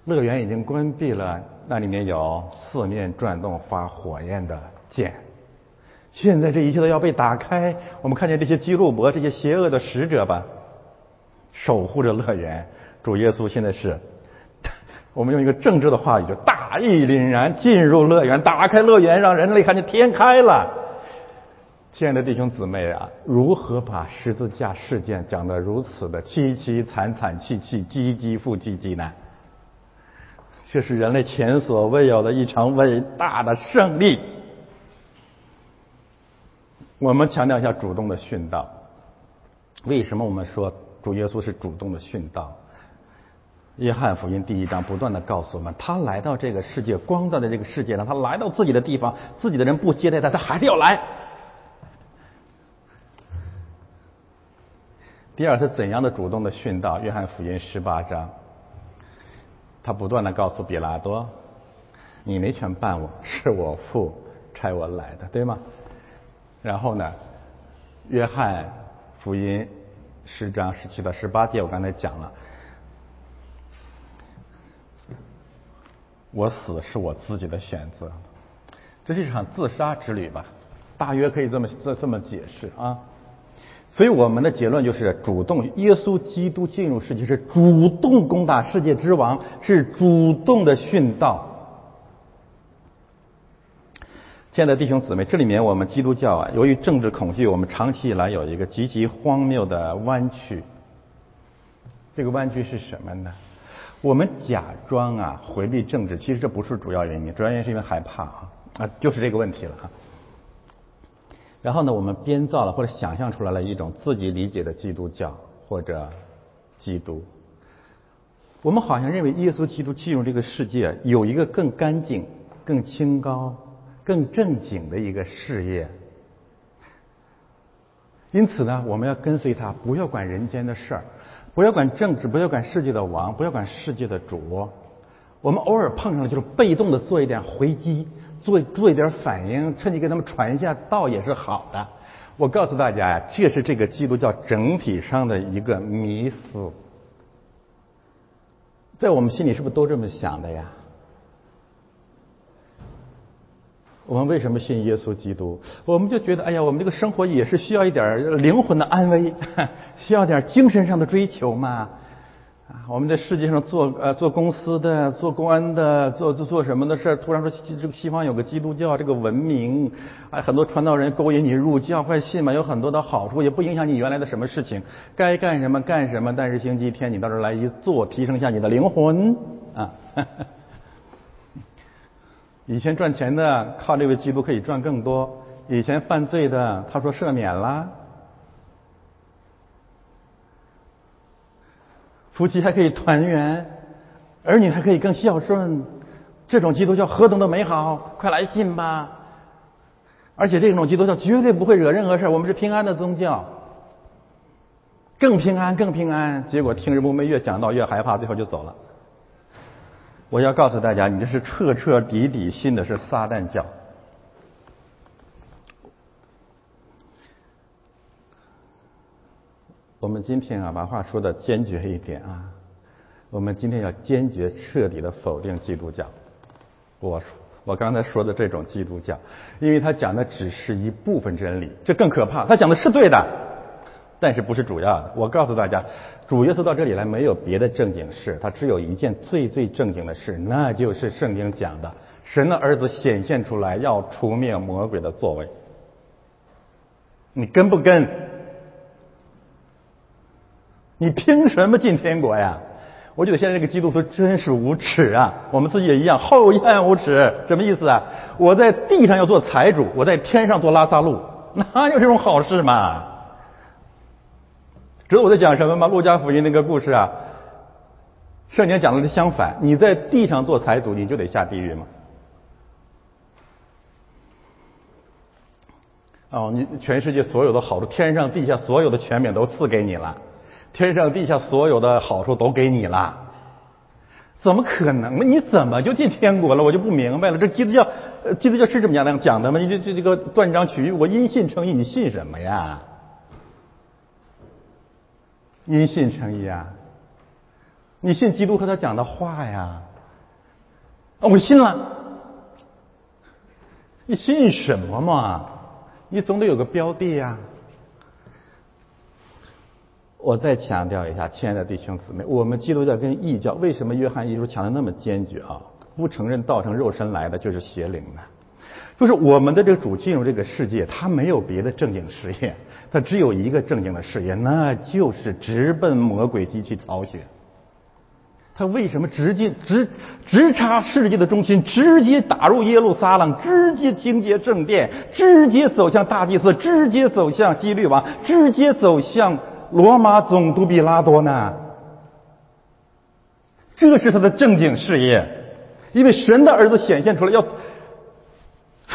乐园已经关闭了，那里面有四面转动发火焰的剑。现在这一切都要被打开，我们看见这些基路伯这些邪恶的使者吧，守护着乐园。主耶稣现在是，我们用一个政治的话语，就大义凛然进入乐园，打开乐园，让人类看见天开了。亲爱的弟兄姊妹啊，如何把十字架事件讲得如此的凄凄惨惨戚戚、唧唧复唧唧呢？这是人类前所未有的一场伟大的胜利。我们强调一下主动的殉道。为什么我们说主耶稣是主动的殉道？约翰福音第一章不断的告诉我们，他来到这个世界，光照的这个世界上，他来到自己的地方，自己的人不接待他，他还是要来。第二，他怎样的主动的殉道？约翰福音十八章。他不断的告诉比拉多：“你没权办我，是我父差我来的，对吗？”然后呢，约翰福音十章十七到十八节，我刚才讲了，我死是我自己的选择，这是一场自杀之旅吧？大约可以这么这这么解释啊。所以我们的结论就是：主动，耶稣基督进入世界是主动攻打世界之王，是主动的殉道。亲爱的弟兄姊妹，这里面我们基督教啊，由于政治恐惧，我们长期以来有一个极其荒谬的弯曲。这个弯曲是什么呢？我们假装啊回避政治，其实这不是主要原因，主要原因是因为害怕啊啊，就是这个问题了哈。然后呢，我们编造了或者想象出来了一种自己理解的基督教或者基督。我们好像认为耶稣基督进入这个世界有一个更干净、更清高、更正经的一个事业。因此呢，我们要跟随他，不要管人间的事儿，不要管政治，不要管世界的王，不要管世界的主。我们偶尔碰上了，就是被动的做一点回击。做做一点反应，趁机给他们传一下道也是好的。我告诉大家呀，这是这个基督教整体上的一个迷思，在我们心里是不是都这么想的呀？我们为什么信耶稣基督？我们就觉得，哎呀，我们这个生活也是需要一点灵魂的安慰，<laughs> 需要点精神上的追求嘛。啊，我们在世界上做呃做公司的、做公安的、做做做什么的事，突然说这个西方有个基督教这个文明，啊，很多传道人勾引你入教，快信嘛，有很多的好处，也不影响你原来的什么事情，该干什么干什么。但是星期天你到这儿来一坐，提升一下你的灵魂啊。以前赚钱的靠这位基督可以赚更多，以前犯罪的他说赦免啦。夫妻还可以团圆，儿女还可以更孝顺，这种基督教何等的美好！快来信吧！而且这种基督教绝对不会惹任何事我们是平安的宗教，更平安，更平安。结果听日不没越讲到越害怕，最后就走了。我要告诉大家，你这是彻彻底底信的是撒旦教。我们今天啊，把话说的坚决一点啊，我们今天要坚决彻底的否定基督教。我我刚才说的这种基督教，因为他讲的只是一部分真理，这更可怕。他讲的是对的，但是不是主要的。我告诉大家，主耶稣到这里来没有别的正经事，他只有一件最最正经的事，那就是圣经讲的，神的儿子显现出来要除灭魔鬼的作为。你跟不跟？你凭什么进天国呀？我觉得现在这个基督徒真是无耻啊！我们自己也一样，厚颜无耻，什么意思啊？我在地上要做财主，我在天上做拉萨路，哪有这种好事嘛？知道我在讲什么吗？路加福音那个故事啊，圣经讲的是相反，你在地上做财主，你就得下地狱吗？哦，你全世界所有的好处，天上地下所有的权柄都赐给你了，天上地下所有的好处都给你了，怎么可能呢？你怎么就进天国了？我就不明白了。这基督教，基督教是这么讲的讲的吗？你这这这个断章取义，我因信称义，你信什么呀？因信称义啊？你信基督和他讲的话呀？啊，我信了。你信什么嘛？你总得有个标的呀。我再强调一下，亲爱的弟兄姊妹，我们基督教跟异教为什么约翰一书强调那么坚决啊？不承认道成肉身来的就是邪灵呢？就是我们的这个主进入这个世界，他没有别的正经事业，他只有一个正经的事业，那就是直奔魔鬼机器巢穴。他为什么直接直直插世界的中心，直接打入耶路撒冷，直接清洁正殿，直接走向大祭司，直接走向基律王，直接走向罗马总督比拉多呢？这是他的正经事业，因为神的儿子显现出来要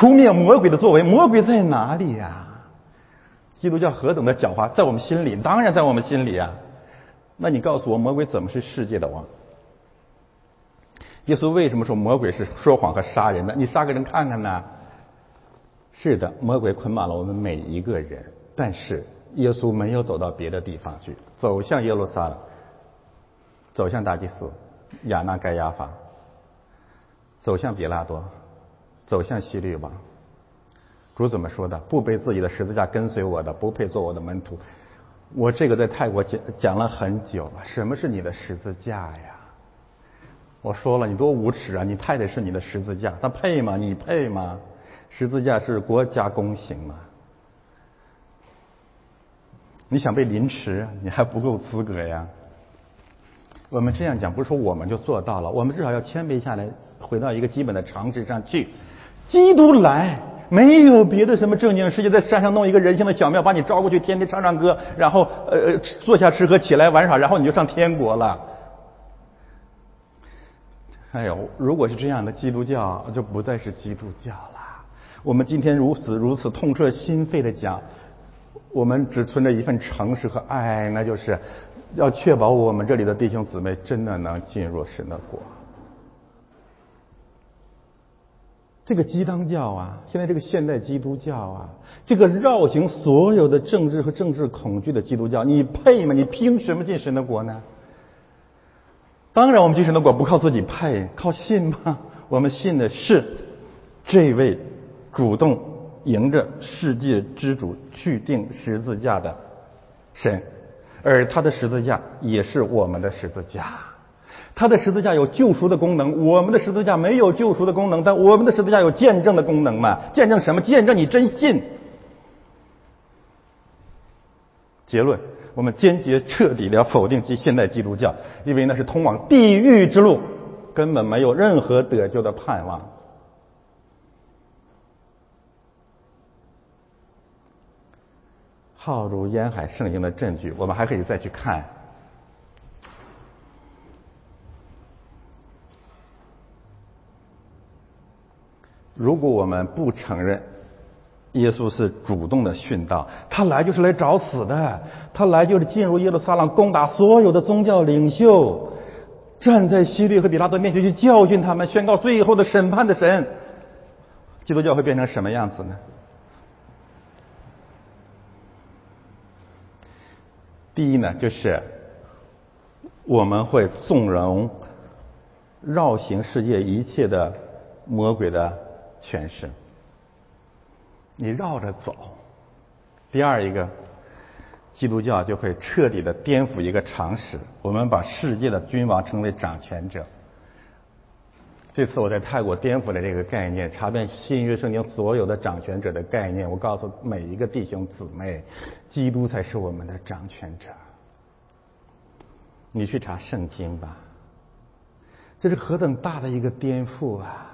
除灭魔鬼的作为，魔鬼在哪里呀？基督教何等的狡猾，在我们心里，当然在我们心里啊。那你告诉我，魔鬼怎么是世界的王？耶稣为什么说魔鬼是说谎和杀人的？你杀个人看看呢？是的，魔鬼捆绑了我们每一个人，但是耶稣没有走到别的地方去，走向耶路撒冷，走向大祭司亚纳盖亚法，走向比拉多，走向希律吧。主怎么说的？不背自己的十字架跟随我的，不配做我的门徒。我这个在泰国讲讲了很久了。什么是你的十字架呀？我说了，你多无耻啊！你太太是你的十字架，他配吗？你配吗？十字架是国家公行吗？你想被凌迟，你还不够资格呀！我们这样讲，不是说我们就做到了，我们至少要谦卑下来，回到一个基本的常识上去。基督来，没有别的什么正经事情，在山上弄一个人形的小庙，把你招过去，天天唱唱歌，然后呃坐下吃喝，起来玩耍，然后你就上天国了。哎呦，如果是这样的，基督教就不再是基督教了。我们今天如此如此痛彻心扉的讲，我们只存着一份诚实和爱，那就是要确保我们这里的弟兄姊妹真的能进入神的国。这个基当教啊，现在这个现代基督教啊，这个绕行所有的政治和政治恐惧的基督教，你配吗？你凭什么进神的国呢？当然，我们进神的国不靠自己配，靠信吗？我们信的是这位主动迎着世界之主去定十字架的神，而他的十字架也是我们的十字架。他的十字架有救赎的功能，我们的十字架没有救赎的功能，但我们的十字架有见证的功能嘛？见证什么？见证你真信。结论。我们坚决彻底的否定其现代基督教，因为那是通往地狱之路，根本没有任何得救的盼望。浩如烟海圣经的证据，我们还可以再去看。如果我们不承认。耶稣是主动的殉道，他来就是来找死的，他来就是进入耶路撒冷攻打所有的宗教领袖，站在希律和比拉多面前去教训他们，宣告最后的审判的神。基督教会变成什么样子呢？第一呢，就是我们会纵容绕行世界一切的魔鬼的权势。你绕着走。第二一个，基督教就会彻底的颠覆一个常识，我们把世界的君王称为掌权者。这次我在泰国颠覆了这个概念，查遍新约圣经所有的掌权者的概念，我告诉每一个弟兄姊妹，基督才是我们的掌权者。你去查圣经吧，这是何等大的一个颠覆啊！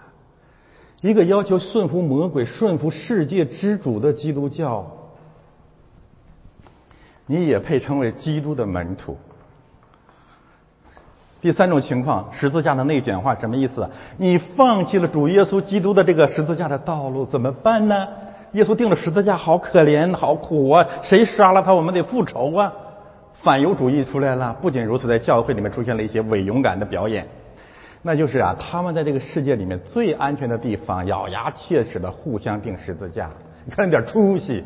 一个要求顺服魔鬼、顺服世界之主的基督教，你也配称为基督的门徒？第三种情况，十字架的内卷化什么意思？你放弃了主耶稣基督的这个十字架的道路，怎么办呢？耶稣定了十字架，好可怜，好苦啊！谁杀了他，我们得复仇啊！反犹主义出来了。不仅如此，在教会里面出现了一些伪勇敢的表演，那就是啊，他们在这个世界里面最安全的地方，咬牙切齿的互相钉十字架，你看点出息。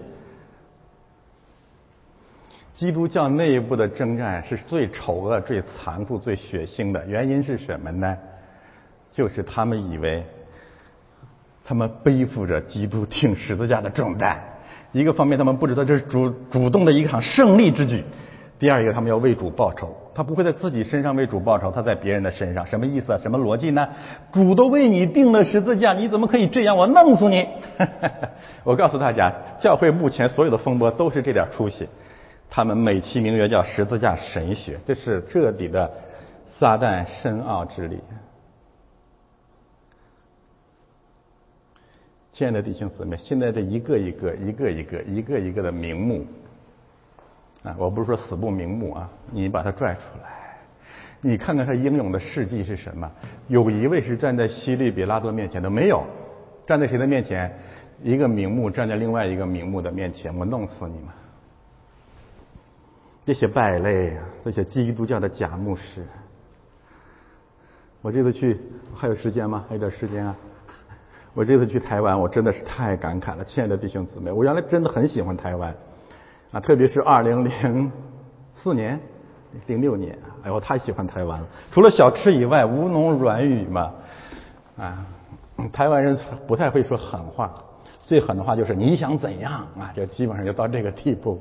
基督教内部的征战是最丑恶、最残酷、最血腥的，原因是什么呢？就是他们以为他们背负着基督钉十字架的重担。一个方面，他们不知道这是主主动的一场胜利之举；第二一个，他们要为主报仇。他不会在自己身上为主报仇，他在别人的身上。什么意思啊？什么逻辑呢？主都为你定了十字架，你怎么可以这样？我弄死你！<laughs> 我告诉大家，教会目前所有的风波都是这点出息。他们美其名曰叫十字架神学，这是彻底的撒旦深奥之力。亲爱的弟兄姊妹，现在这一个一个、一个一个、一个一个的名目啊，我不是说死不瞑目啊，你把它拽出来，你看看他英勇的事迹是什么？有一位是站在希律比拉多面前的，没有站在谁的面前？一个名目站在另外一个名目的面前，我弄死你们！这些败类啊，这些基督教的假牧师，我这次去还有时间吗？还有点时间啊！我这次去台湾，我真的是太感慨了，亲爱的弟兄姊妹，我原来真的很喜欢台湾啊，特别是二零零四年、零六年，哎呦，我太喜欢台湾了。除了小吃以外，吴侬软语嘛啊，台湾人不太会说狠话，最狠的话就是你想怎样啊，就基本上就到这个地步。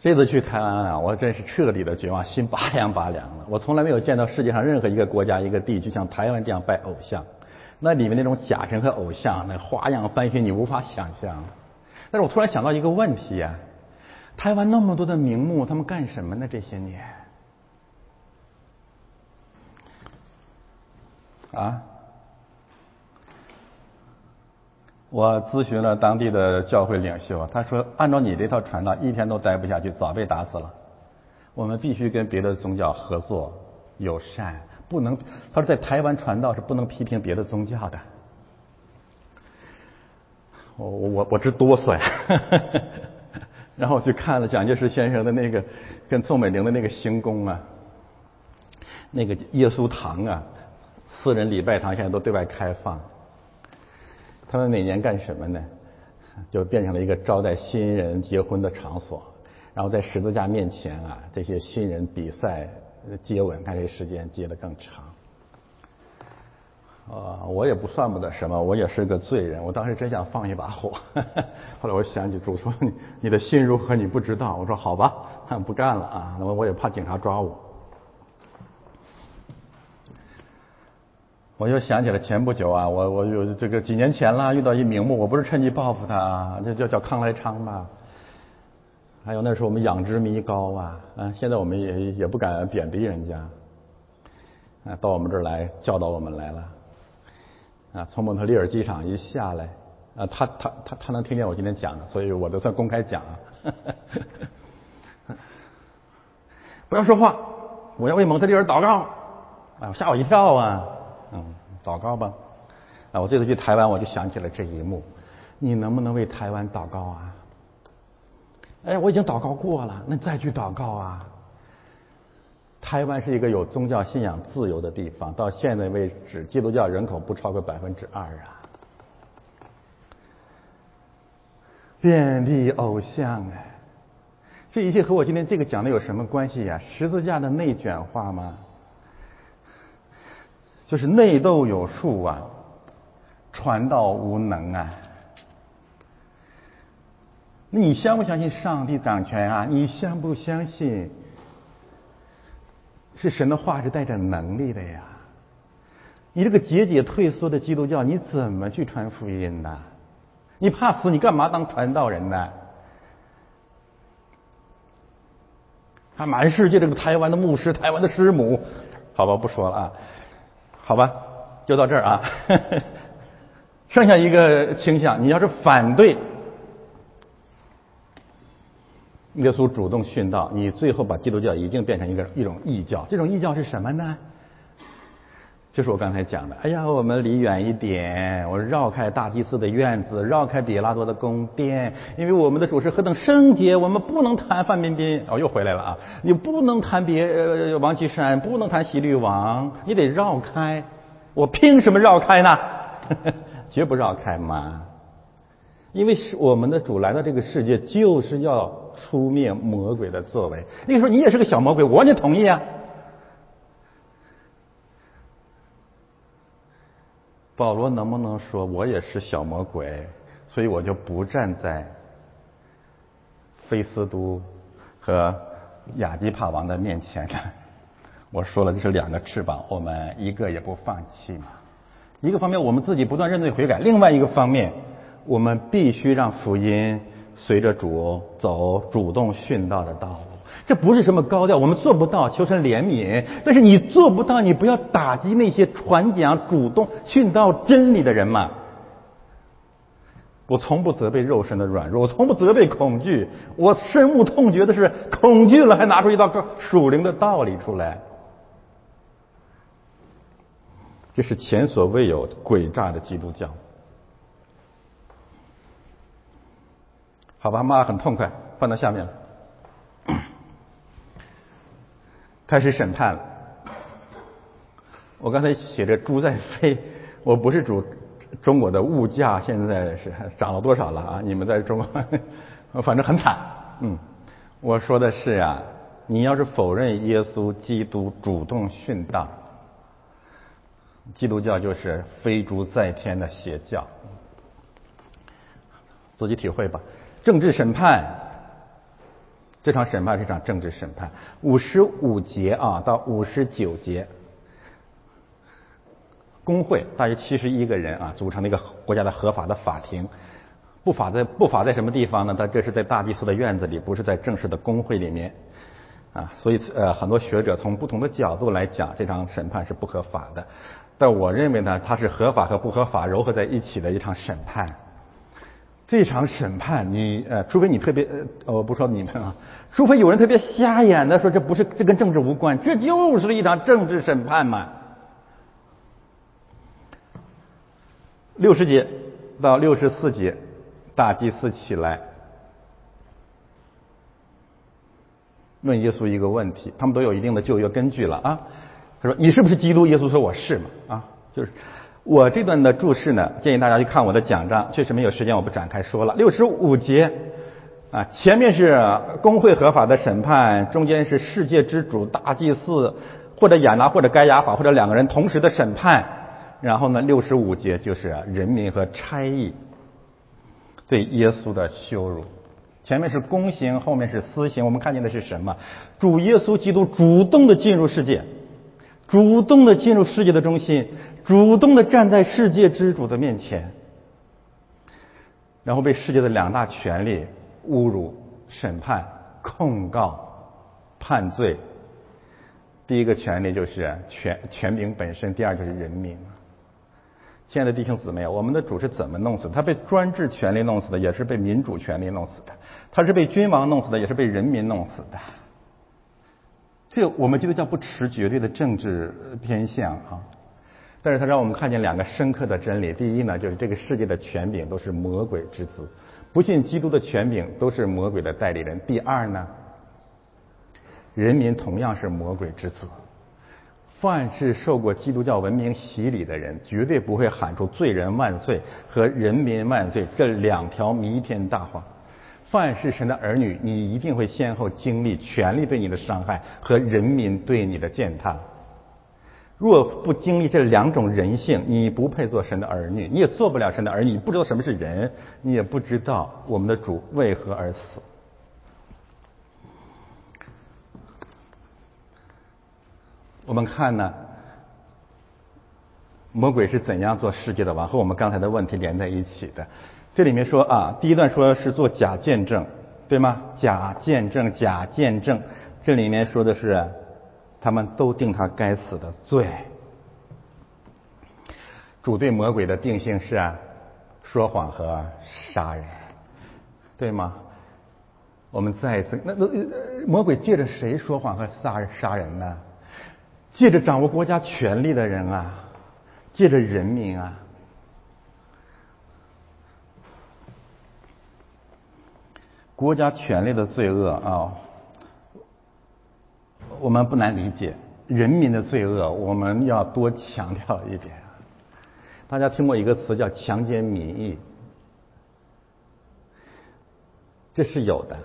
这次去台湾啊，我真是彻底的绝望，心拔凉拔凉的。我从来没有见到世界上任何一个国家、一个地区像台湾这样拜偶像，那里面那种假神和偶像，那花样翻新，你无法想象。但是我突然想到一个问题呀，台湾那么多的名目，他们干什么呢？这些年啊？我咨询了当地的教会领袖，他说：“按照你这套传道，一天都待不下去，早被打死了。我们必须跟别的宗教合作友善，不能。”他说：“在台湾传道是不能批评别的宗教的。”我我我直哆嗦呀！<laughs> 然后我去看了蒋介石先生的那个跟宋美龄的那个行宫啊，那个耶稣堂啊，私人礼拜堂现在都对外开放。他们每年干什么呢？就变成了一个招待新人结婚的场所，然后在十字架面前啊，这些新人比赛接吻，看谁时间接的更长。啊，我也不算不得什么，我也是个罪人。我当时真想放一把火，<laughs> 后来我想起主说 <laughs> 你你的心如何你不知道。我说好吧，不干了啊，那么我也怕警察抓我。我就想起了前不久啊，我我有这个几年前了，遇到一名目，我不是趁机报复他，这叫叫康来昌吧。还有那时候我们仰之弥高啊，啊，现在我们也也不敢贬低人家，啊，到我们这儿来教导我们来了，啊，从蒙特利尔机场一下来，啊，他他他他能听见我今天讲的，所以我都算公开讲啊。<laughs> 不要说话，我要为蒙特利尔祷告，啊，吓我一跳啊。嗯，祷告吧。啊，我这次去台湾，我就想起了这一幕。你能不能为台湾祷告啊？哎，我已经祷告过了，那再去祷告啊。台湾是一个有宗教信仰自由的地方，到现在为止，基督教人口不超过百分之二啊。遍地偶像哎，这一切和我今天这个讲的有什么关系呀？十字架的内卷化吗？就是内斗有术啊，传道无能啊。你相不相信上帝掌权啊？你相不相信是神的话是带着能力的呀？你这个节节退缩的基督教，你怎么去传福音呢？你怕死，你干嘛当传道人呢？还满世界这个台湾的牧师、台湾的师母，好吧，不说了啊。好吧，就到这儿啊。<laughs> 剩下一个倾向，你要是反对，耶稣主动殉道，你最后把基督教已经变成一个一种异教。这种异教是什么呢？就是我刚才讲的，哎呀，我们离远一点，我绕开大祭司的院子，绕开比拉多的宫殿，因为我们的主是何等圣洁，我们不能谈范冰冰。哦，又回来了啊！你不能谈别呃王岐山，不能谈喜律王，你得绕开。我凭什么绕开呢？<laughs> 绝不绕开嘛！因为是我们的主来到这个世界，就是要出灭魔鬼的作为。那个时候你也是个小魔鬼，我也同意啊。保罗能不能说我也是小魔鬼，所以我就不站在菲斯都和亚基帕王的面前呢？<laughs> 我说了，这是两个翅膀，我们一个也不放弃嘛。一个方面，我们自己不断认罪悔改；另外一个方面，我们必须让福音随着主走，主动殉道的道路。这不是什么高调，我们做不到，求神怜悯。但是你做不到，你不要打击那些传讲、主动殉道真理的人嘛。我从不责备肉身的软弱，我从不责备恐惧。我深恶痛绝的是恐惧了，还拿出一道属灵的道理出来，这是前所未有诡诈的基督教。好吧，骂很痛快，放到下面了。<coughs> 开始审判了。我刚才写着猪在飞，我不是主中国的物价现在是涨了多少了啊？你们在中国，<laughs> 反正很惨。嗯，我说的是啊，你要是否认耶稣基督主动殉道，基督教就是飞猪在天的邪教。自己体会吧。政治审判。这场审判是一场政治审判，五十五节啊到五十九节，工会大约七十一个人啊组成了一个国家的合法的法庭，不法在不法在什么地方呢？他这是在大祭司的院子里，不是在正式的工会里面啊。所以呃，很多学者从不同的角度来讲，这场审判是不合法的。但我认为呢，它是合法和不合法糅合在一起的一场审判。这场审判，你呃，除非你特别呃，我不说你们啊，除非有人特别瞎眼的说这不是这跟政治无关，这就是一场政治审判嘛。六十节到六十四节，大祭司起来问耶稣一个问题，他们都有一定的就业根据了啊。他说：“你是不是基督？”耶稣说：“我是嘛。”啊，就是。我这段的注释呢，建议大家去看我的讲章，确实没有时间，我不展开说了。六十五节啊，前面是工会合法的审判，中间是世界之主大祭司或者亚拿或者该亚法或者两个人同时的审判，然后呢，六十五节就是人民和差役对耶稣的羞辱。前面是公刑，后面是私刑。我们看见的是什么？主耶稣基督主动的进入世界，主动的进入世界的中心。主动的站在世界之主的面前，然后被世界的两大权力侮辱、审判、控告、判罪。第一个权利就是权权柄本身，第二就是人民。亲爱的弟兄姊妹，我们的主是怎么弄死？他被专制权力弄死的，也是被民主权力弄死的；他是被君王弄死的，也是被人民弄死的。这我们基督教不持绝对的政治偏向啊。但是他让我们看见两个深刻的真理：第一呢，就是这个世界的权柄都是魔鬼之子，不信基督的权柄都是魔鬼的代理人；第二呢，人民同样是魔鬼之子。凡是受过基督教文明洗礼的人，绝对不会喊出“罪人万岁”和“人民万岁”这两条弥天大话。凡是神的儿女，你一定会先后经历权力对你的伤害和人民对你的践踏。若不经历这两种人性，你不配做神的儿女，你也做不了神的儿女。你不知道什么是人，你也不知道我们的主为何而死。我们看呢，魔鬼是怎样做世界的王，和我们刚才的问题连在一起的。这里面说啊，第一段说是做假见证，对吗？假见证，假见证。这里面说的是。他们都定他该死的罪。主对魔鬼的定性是，说谎和杀人，对吗？我们再一次，那那魔鬼借着谁说谎和杀杀人呢？借着掌握国家权力的人啊，借着人民啊。国家权力的罪恶啊，我们不难理解；人民的罪恶，我们要多强调一点。大家听过一个词叫“强奸民意”，这是有的，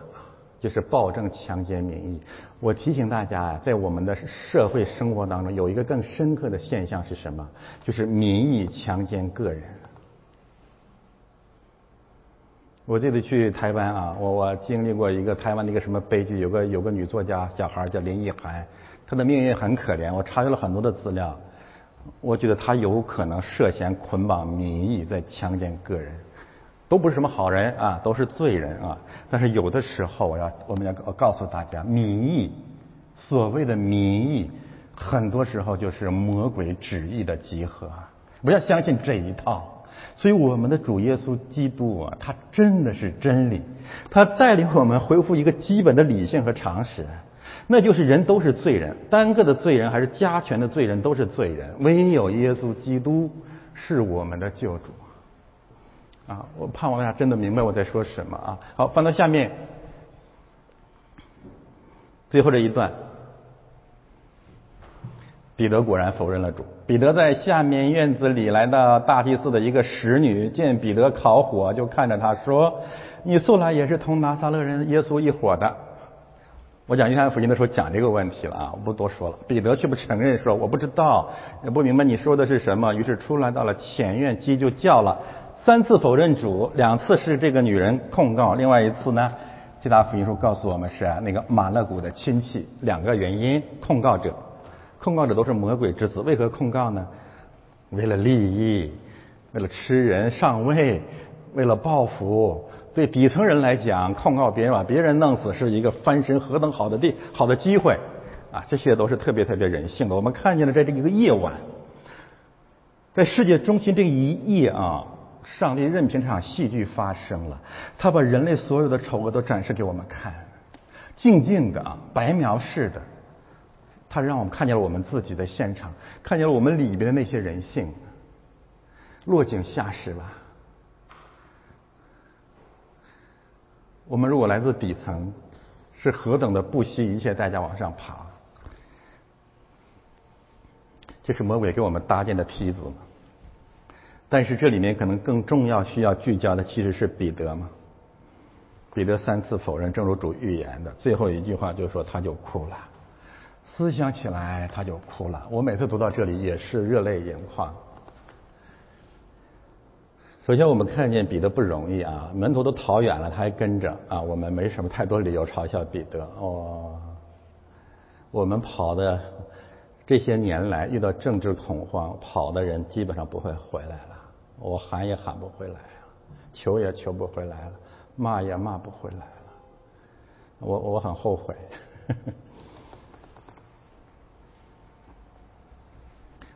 就是暴政强奸民意。我提醒大家啊，在我们的社会生活当中，有一个更深刻的现象是什么？就是民意强奸个人。我记得去台湾啊，我我经历过一个台湾的一个什么悲剧，有个有个女作家小孩叫林奕涵，她的命运很可怜。我查阅了很多的资料，我觉得她有可能涉嫌捆绑民意，在强奸个人，都不是什么好人啊，都是罪人啊。但是有的时候，我要我们要告诉大家，民意，所谓的民意，很多时候就是魔鬼旨意的集合，不要相信这一套。所以，我们的主耶稣基督啊，他真的是真理，他带领我们恢复一个基本的理性和常识，那就是人都是罪人，单个的罪人还是加权的罪人都是罪人，唯有耶稣基督是我们的救主。啊，我盼望大家真的明白我在说什么啊。好，翻到下面，最后这一段。彼得果然否认了主。彼得在下面院子里来到大祭司的一个使女，见彼得烤火，就看着他说：“你素来也是同拿撒勒人耶稣一伙的。”我讲约翰福音的时候讲这个问题了啊，我不多说了。彼得却不承认，说我不知道，也不明白你说的是什么。于是出来到了前院，鸡就叫了，三次否认主，两次是这个女人控告，另外一次呢，其他福音书告诉我们是那个马勒古的亲戚，两个原因控告者。控告者都是魔鬼之子，为何控告呢？为了利益，为了吃人上位，为了报复。对底层人来讲，控告别人把别人弄死是一个翻身何等好的地好的机会啊！这些都是特别特别人性的。我们看见了在这一个夜晚，在世界中心这一夜啊，上帝任凭这场戏剧发生了，他把人类所有的丑恶都展示给我们看，静静的啊，白描式的。他让我们看见了我们自己的现场，看见了我们里边的那些人性，落井下石吧。我们如果来自底层，是何等的不惜一切代价往上爬。这是魔鬼给我们搭建的梯子？但是这里面可能更重要、需要聚焦的，其实是彼得嘛。彼得三次否认，正如主预言的，最后一句话就说他就哭了。思想起来，他就哭了。我每次读到这里也是热泪盈眶。首先，我们看见彼得不容易啊，门徒都逃远了，他还跟着啊。我们没什么太多理由嘲笑彼得哦。我们跑的这些年来，遇到政治恐慌，跑的人基本上不会回来了。我喊也喊不回来啊，求也求不回来了，骂也骂不回来了。我我很后悔。呵呵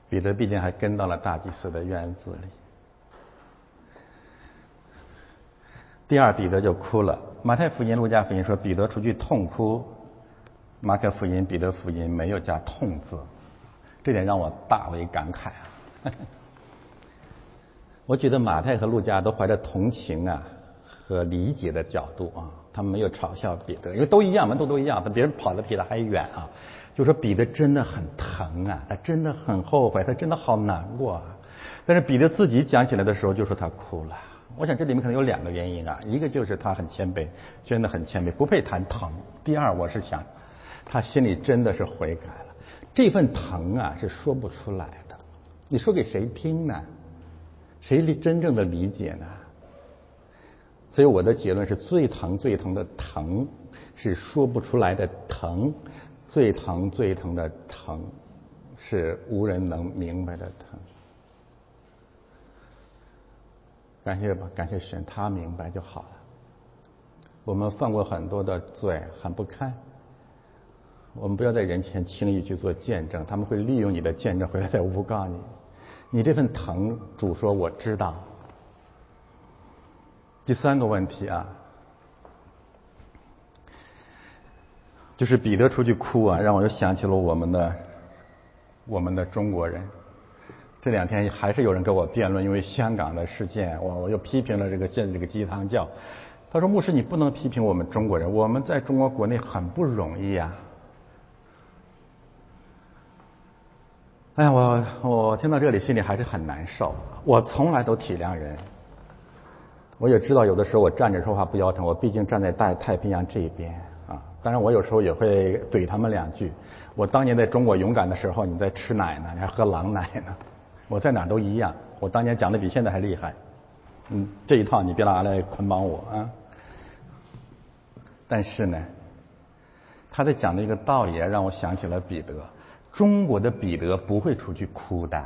彼得毕竟还跟到了大祭司的院子里。第二，彼得就哭了。马太福音、路加福音说彼得出去痛哭，马可福音、彼得福音没有加痛字，这点让我大为感慨啊！<laughs> 我觉得马太和路加都怀着同情啊和理解的角度啊，他们没有嘲笑彼得，因为都一样，门都都一样，但别人跑得比他还远啊。就说彼得真的很疼啊，他真的很后悔，他真的好难过啊。但是彼得自己讲起来的时候，就说他哭了。我想这里面可能有两个原因啊，一个就是他很谦卑，真的很谦卑，不配谈疼。第二，我是想他心里真的是悔改了，这份疼啊是说不出来的。你说给谁听呢？谁理真正的理解呢？所以我的结论是最疼最疼的疼是说不出来的疼。最疼最疼的疼，是无人能明白的疼。感谢吧，感谢神，他明白就好了。我们犯过很多的罪，很不堪。我们不要在人前轻易去做见证，他们会利用你的见证回来再诬告你。你这份疼，主说我知道。第三个问题啊。就是彼得出去哭啊，让我又想起了我们的我们的中国人。这两天还是有人跟我辩论，因为香港的事件，我我又批评了这个现在这个鸡汤教。他说：“牧师，你不能批评我们中国人，我们在中国国内很不容易呀。”哎呀，我我听到这里心里还是很难受。我从来都体谅人，我也知道有的时候我站着说话不腰疼，我毕竟站在大太平洋这一边。当然，我有时候也会怼他们两句。我当年在中国勇敢的时候，你在吃奶呢，你还喝狼奶呢。我在哪都一样，我当年讲的比现在还厉害。嗯，这一套你别拿来捆绑我啊。但是呢，他在讲的一个道理让我想起了彼得。中国的彼得不会出去哭的。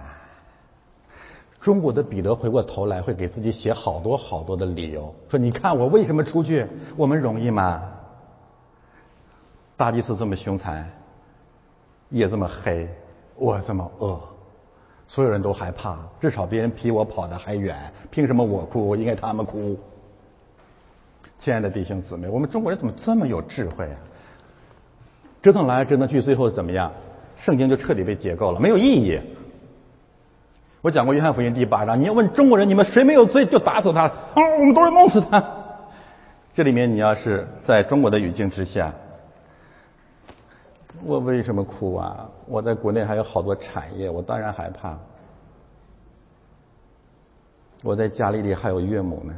中国的彼得回过头来会给自己写好多好多的理由，说你看我为什么出去？我们容易吗？大祭司这么凶残，夜这么黑，我这么饿。所有人都害怕，至少别人比我跑得还远，凭什么我哭？我应该他们哭。亲爱的弟兄姊妹，我们中国人怎么这么有智慧啊？折腾来折腾去，最后怎么样？圣经就彻底被解构了，没有意义。我讲过约翰福音第八章，你要问中国人，你们谁没有罪，就打死他，啊，我们都要弄死他。这里面你要是在中国的语境之下。我为什么哭啊？我在国内还有好多产业，我当然害怕。我在家里里还有岳母呢，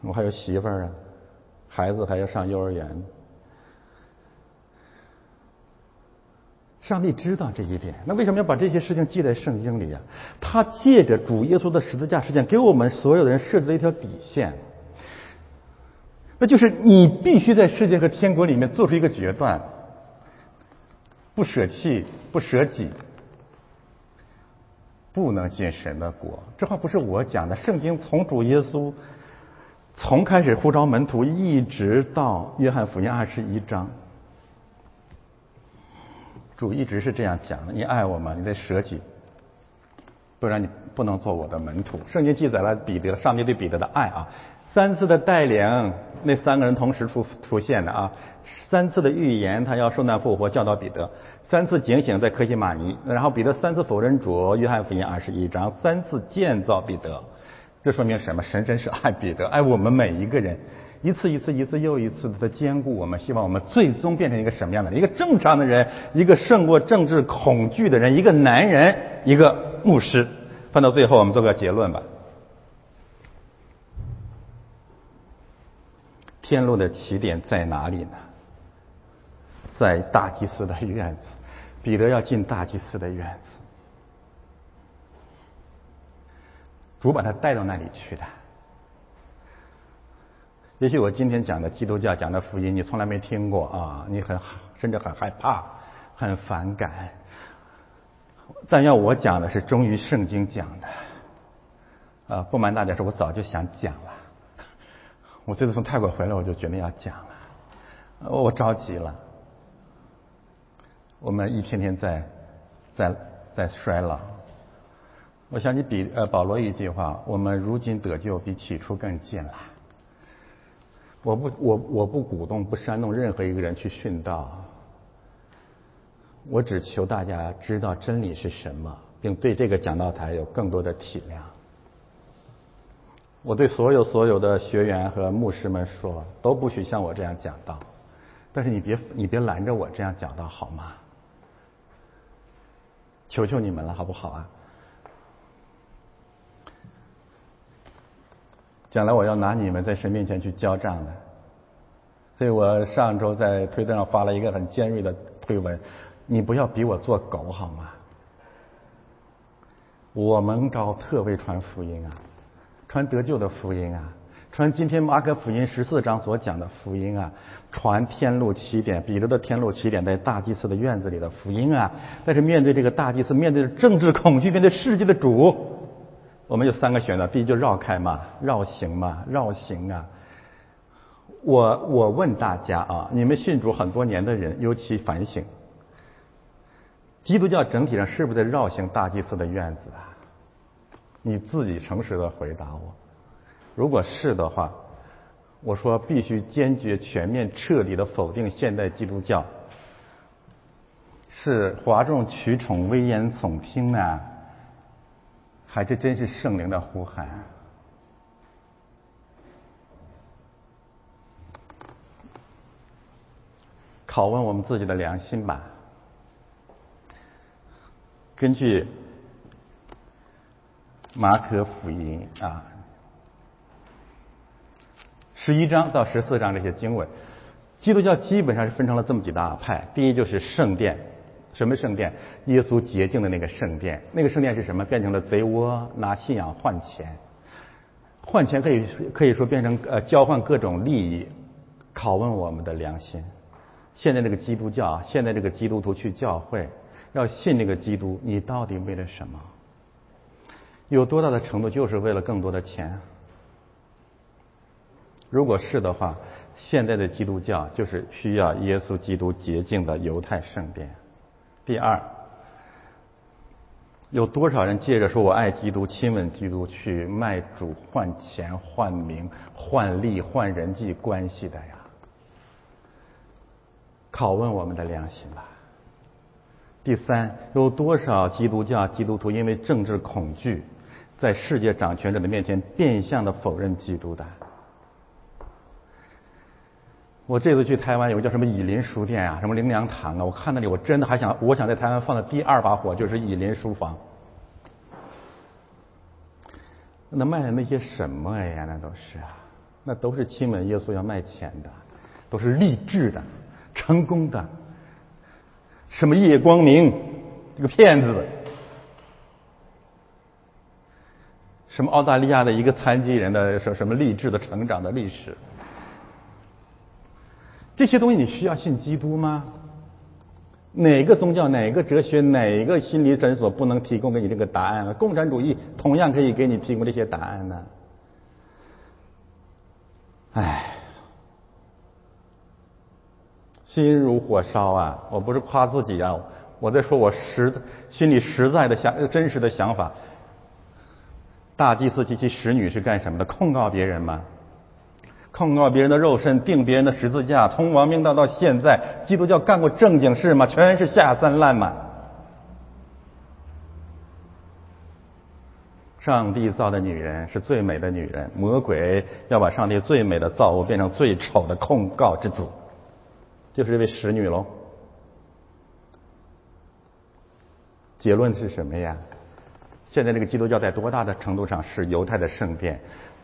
我还有媳妇儿啊，孩子还要上幼儿园。上帝知道这一点，那为什么要把这些事情记在圣经里呀？他借着主耶稣的十字架事件，给我们所有的人设置了一条底线。那就是你必须在世界和天国里面做出一个决断，不舍弃，不舍己，不能进神的国。这话不是我讲的，圣经从主耶稣从开始呼召门徒，一直到约翰福音二十一章，主一直是这样讲的：你爱我吗？你得舍己，不然你不能做我的门徒。圣经记载了彼得，上帝对彼得的爱啊。三次的带领，那三个人同时出出现的啊！三次的预言，他要受难复活，教导彼得；三次警醒，在科西玛尼，然后彼得三次否认主，约翰福音二十一章，三次建造彼得。这说明什么？神真是爱彼得，爱我们每一个人，一次一次，一次又一次的兼顾我们，希望我们最终变成一个什么样的人？一个正常的人，一个胜过政治恐惧的人，一个男人，一个牧师。翻到最后，我们做个结论吧。天路的起点在哪里呢？在大祭司的院子，彼得要进大祭司的院子，主把他带到那里去的。也许我今天讲的基督教讲的福音，你从来没听过啊，你很甚至很害怕、很反感。但要我讲的是忠于圣经讲的，啊，不瞒大家说，我早就想讲了。我这次从泰国回来，我就决定要讲了。我着急了。我们一天天在在在衰老。我想起比呃保罗一句话：我们如今得救比起初更近了。我不我我不鼓动不煽动任何一个人去殉道。我只求大家知道真理是什么，并对这个讲道台有更多的体谅。我对所有所有的学员和牧师们说，都不许像我这样讲道。但是你别你别拦着我这样讲道好吗？求求你们了，好不好啊？将来我要拿你们在神面前去交账的。所以我上周在推特上发了一个很尖锐的推文：你不要比我做狗好吗？我们搞特为传福音啊！传得救的福音啊，传今天马可福音十四章所讲的福音啊，传天路起点，彼得的天路起点在大祭司的院子里的福音啊。但是面对这个大祭司，面对政治恐惧，面对世界的主，我们有三个选择：第一，就绕开嘛，绕行嘛，绕行啊。我我问大家啊，你们信主很多年的人，尤其反省，基督教整体上是不是在绕行大祭司的院子啊？你自己诚实的回答我，如果是的话，我说必须坚决、全面、彻底的否定现代基督教，是哗众取宠、危言耸听呢，还是真是圣灵的呼喊？拷问我们自己的良心吧。根据马可福音啊，十一章到十四章这些经文，基督教基本上是分成了这么几大派。第一就是圣殿，什么圣殿？耶稣洁净的那个圣殿。那个圣殿是什么？变成了贼窝，拿信仰换钱，换钱可以可以说变成呃交换各种利益，拷问我们的良心。现在这个基督教，现在这个基督徒去教会，要信这个基督，你到底为了什么？有多大的程度就是为了更多的钱？如果是的话，现在的基督教就是需要耶稣基督洁净的犹太圣殿。第二，有多少人借着说我爱基督、亲吻基督去卖主、换钱、换名、换利、换人际关系的呀？拷问我们的良心吧。第三，有多少基督教基督徒因为政治恐惧，在世界掌权者的面前变相的否认基督的？我这次去台湾有个叫什么以林书店啊，什么灵粮堂啊，我看那里我真的还想，我想在台湾放的第二把火就是以林书房。那卖的那些什么呀？那都是啊，那都是亲吻耶稣要卖钱的，都是励志的。成功的，什么叶光明，这个骗子，什么澳大利亚的一个残疾人的什什么励志的成长的历史，这些东西你需要信基督吗？哪个宗教、哪个哲学、哪个心理诊所不能提供给你这个答案？共产主义同样可以给你提供这些答案呢？唉。心如火烧啊！我不是夸自己啊，我在说我实心里实在的想真实的想法。大祭司及其使女是干什么的？控告别人吗？控告别人的肉身，定别人的十字架。从亡命到到现在，基督教干过正经事吗？全是下三滥吗？上帝造的女人是最美的女人，魔鬼要把上帝最美的造物变成最丑的控告之子。就是这位使女喽。结论是什么呀？现在这个基督教在多大的程度上是犹太的圣殿？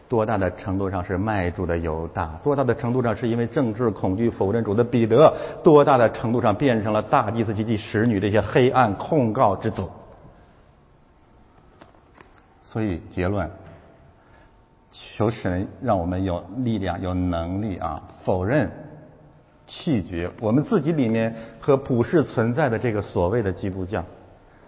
多大的程度上是卖主的犹大？多大的程度上是因为政治恐惧否认主的彼得？多大的程度上变成了大祭司及其使女这些黑暗控告之子？所以结论，求神让我们有力量、有能力啊，否认。弃绝我们自己里面和普世存在的这个所谓的基督教，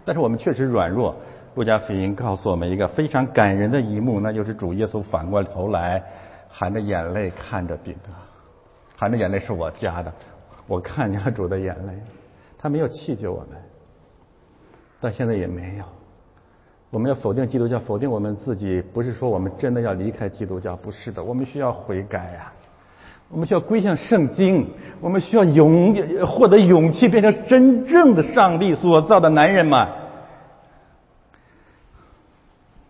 但是我们确实软弱。路加福音告诉我们一个非常感人的一幕，那就是主耶稣反过头来，含着眼泪看着彼得，含着眼泪是我家的，我看见了主的眼泪，他没有弃绝我们，到现在也没有。我们要否定基督教，否定我们自己，不是说我们真的要离开基督教，不是的，我们需要悔改呀。我们需要归向圣经，我们需要勇获得勇气，变成真正的上帝所造的男人嘛？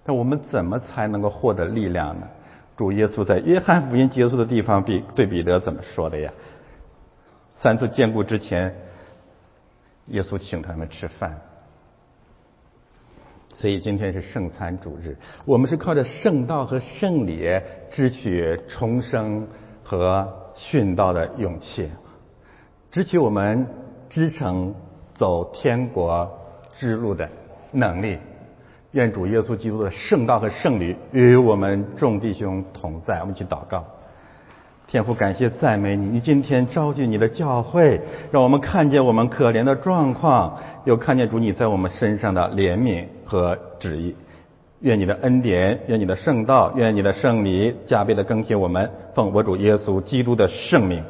那我们怎么才能够获得力量呢？主耶稣在约翰福音结束的地方，比对彼得怎么说的呀？三次见过之前，耶稣请他们吃饭，所以今天是圣餐主日，我们是靠着圣道和圣礼支取重生。和殉道的勇气，支取我们支撑走天国之路的能力。愿主耶稣基督的圣道和圣礼与我们众弟兄同在。我们一起祷告，天父，感谢赞美你，你今天召集你的教会，让我们看见我们可怜的状况，又看见主你在我们身上的怜悯和旨意。愿你的恩典，愿你的圣道，愿你的圣礼加倍的更新我们，奉我主耶稣基督的圣名。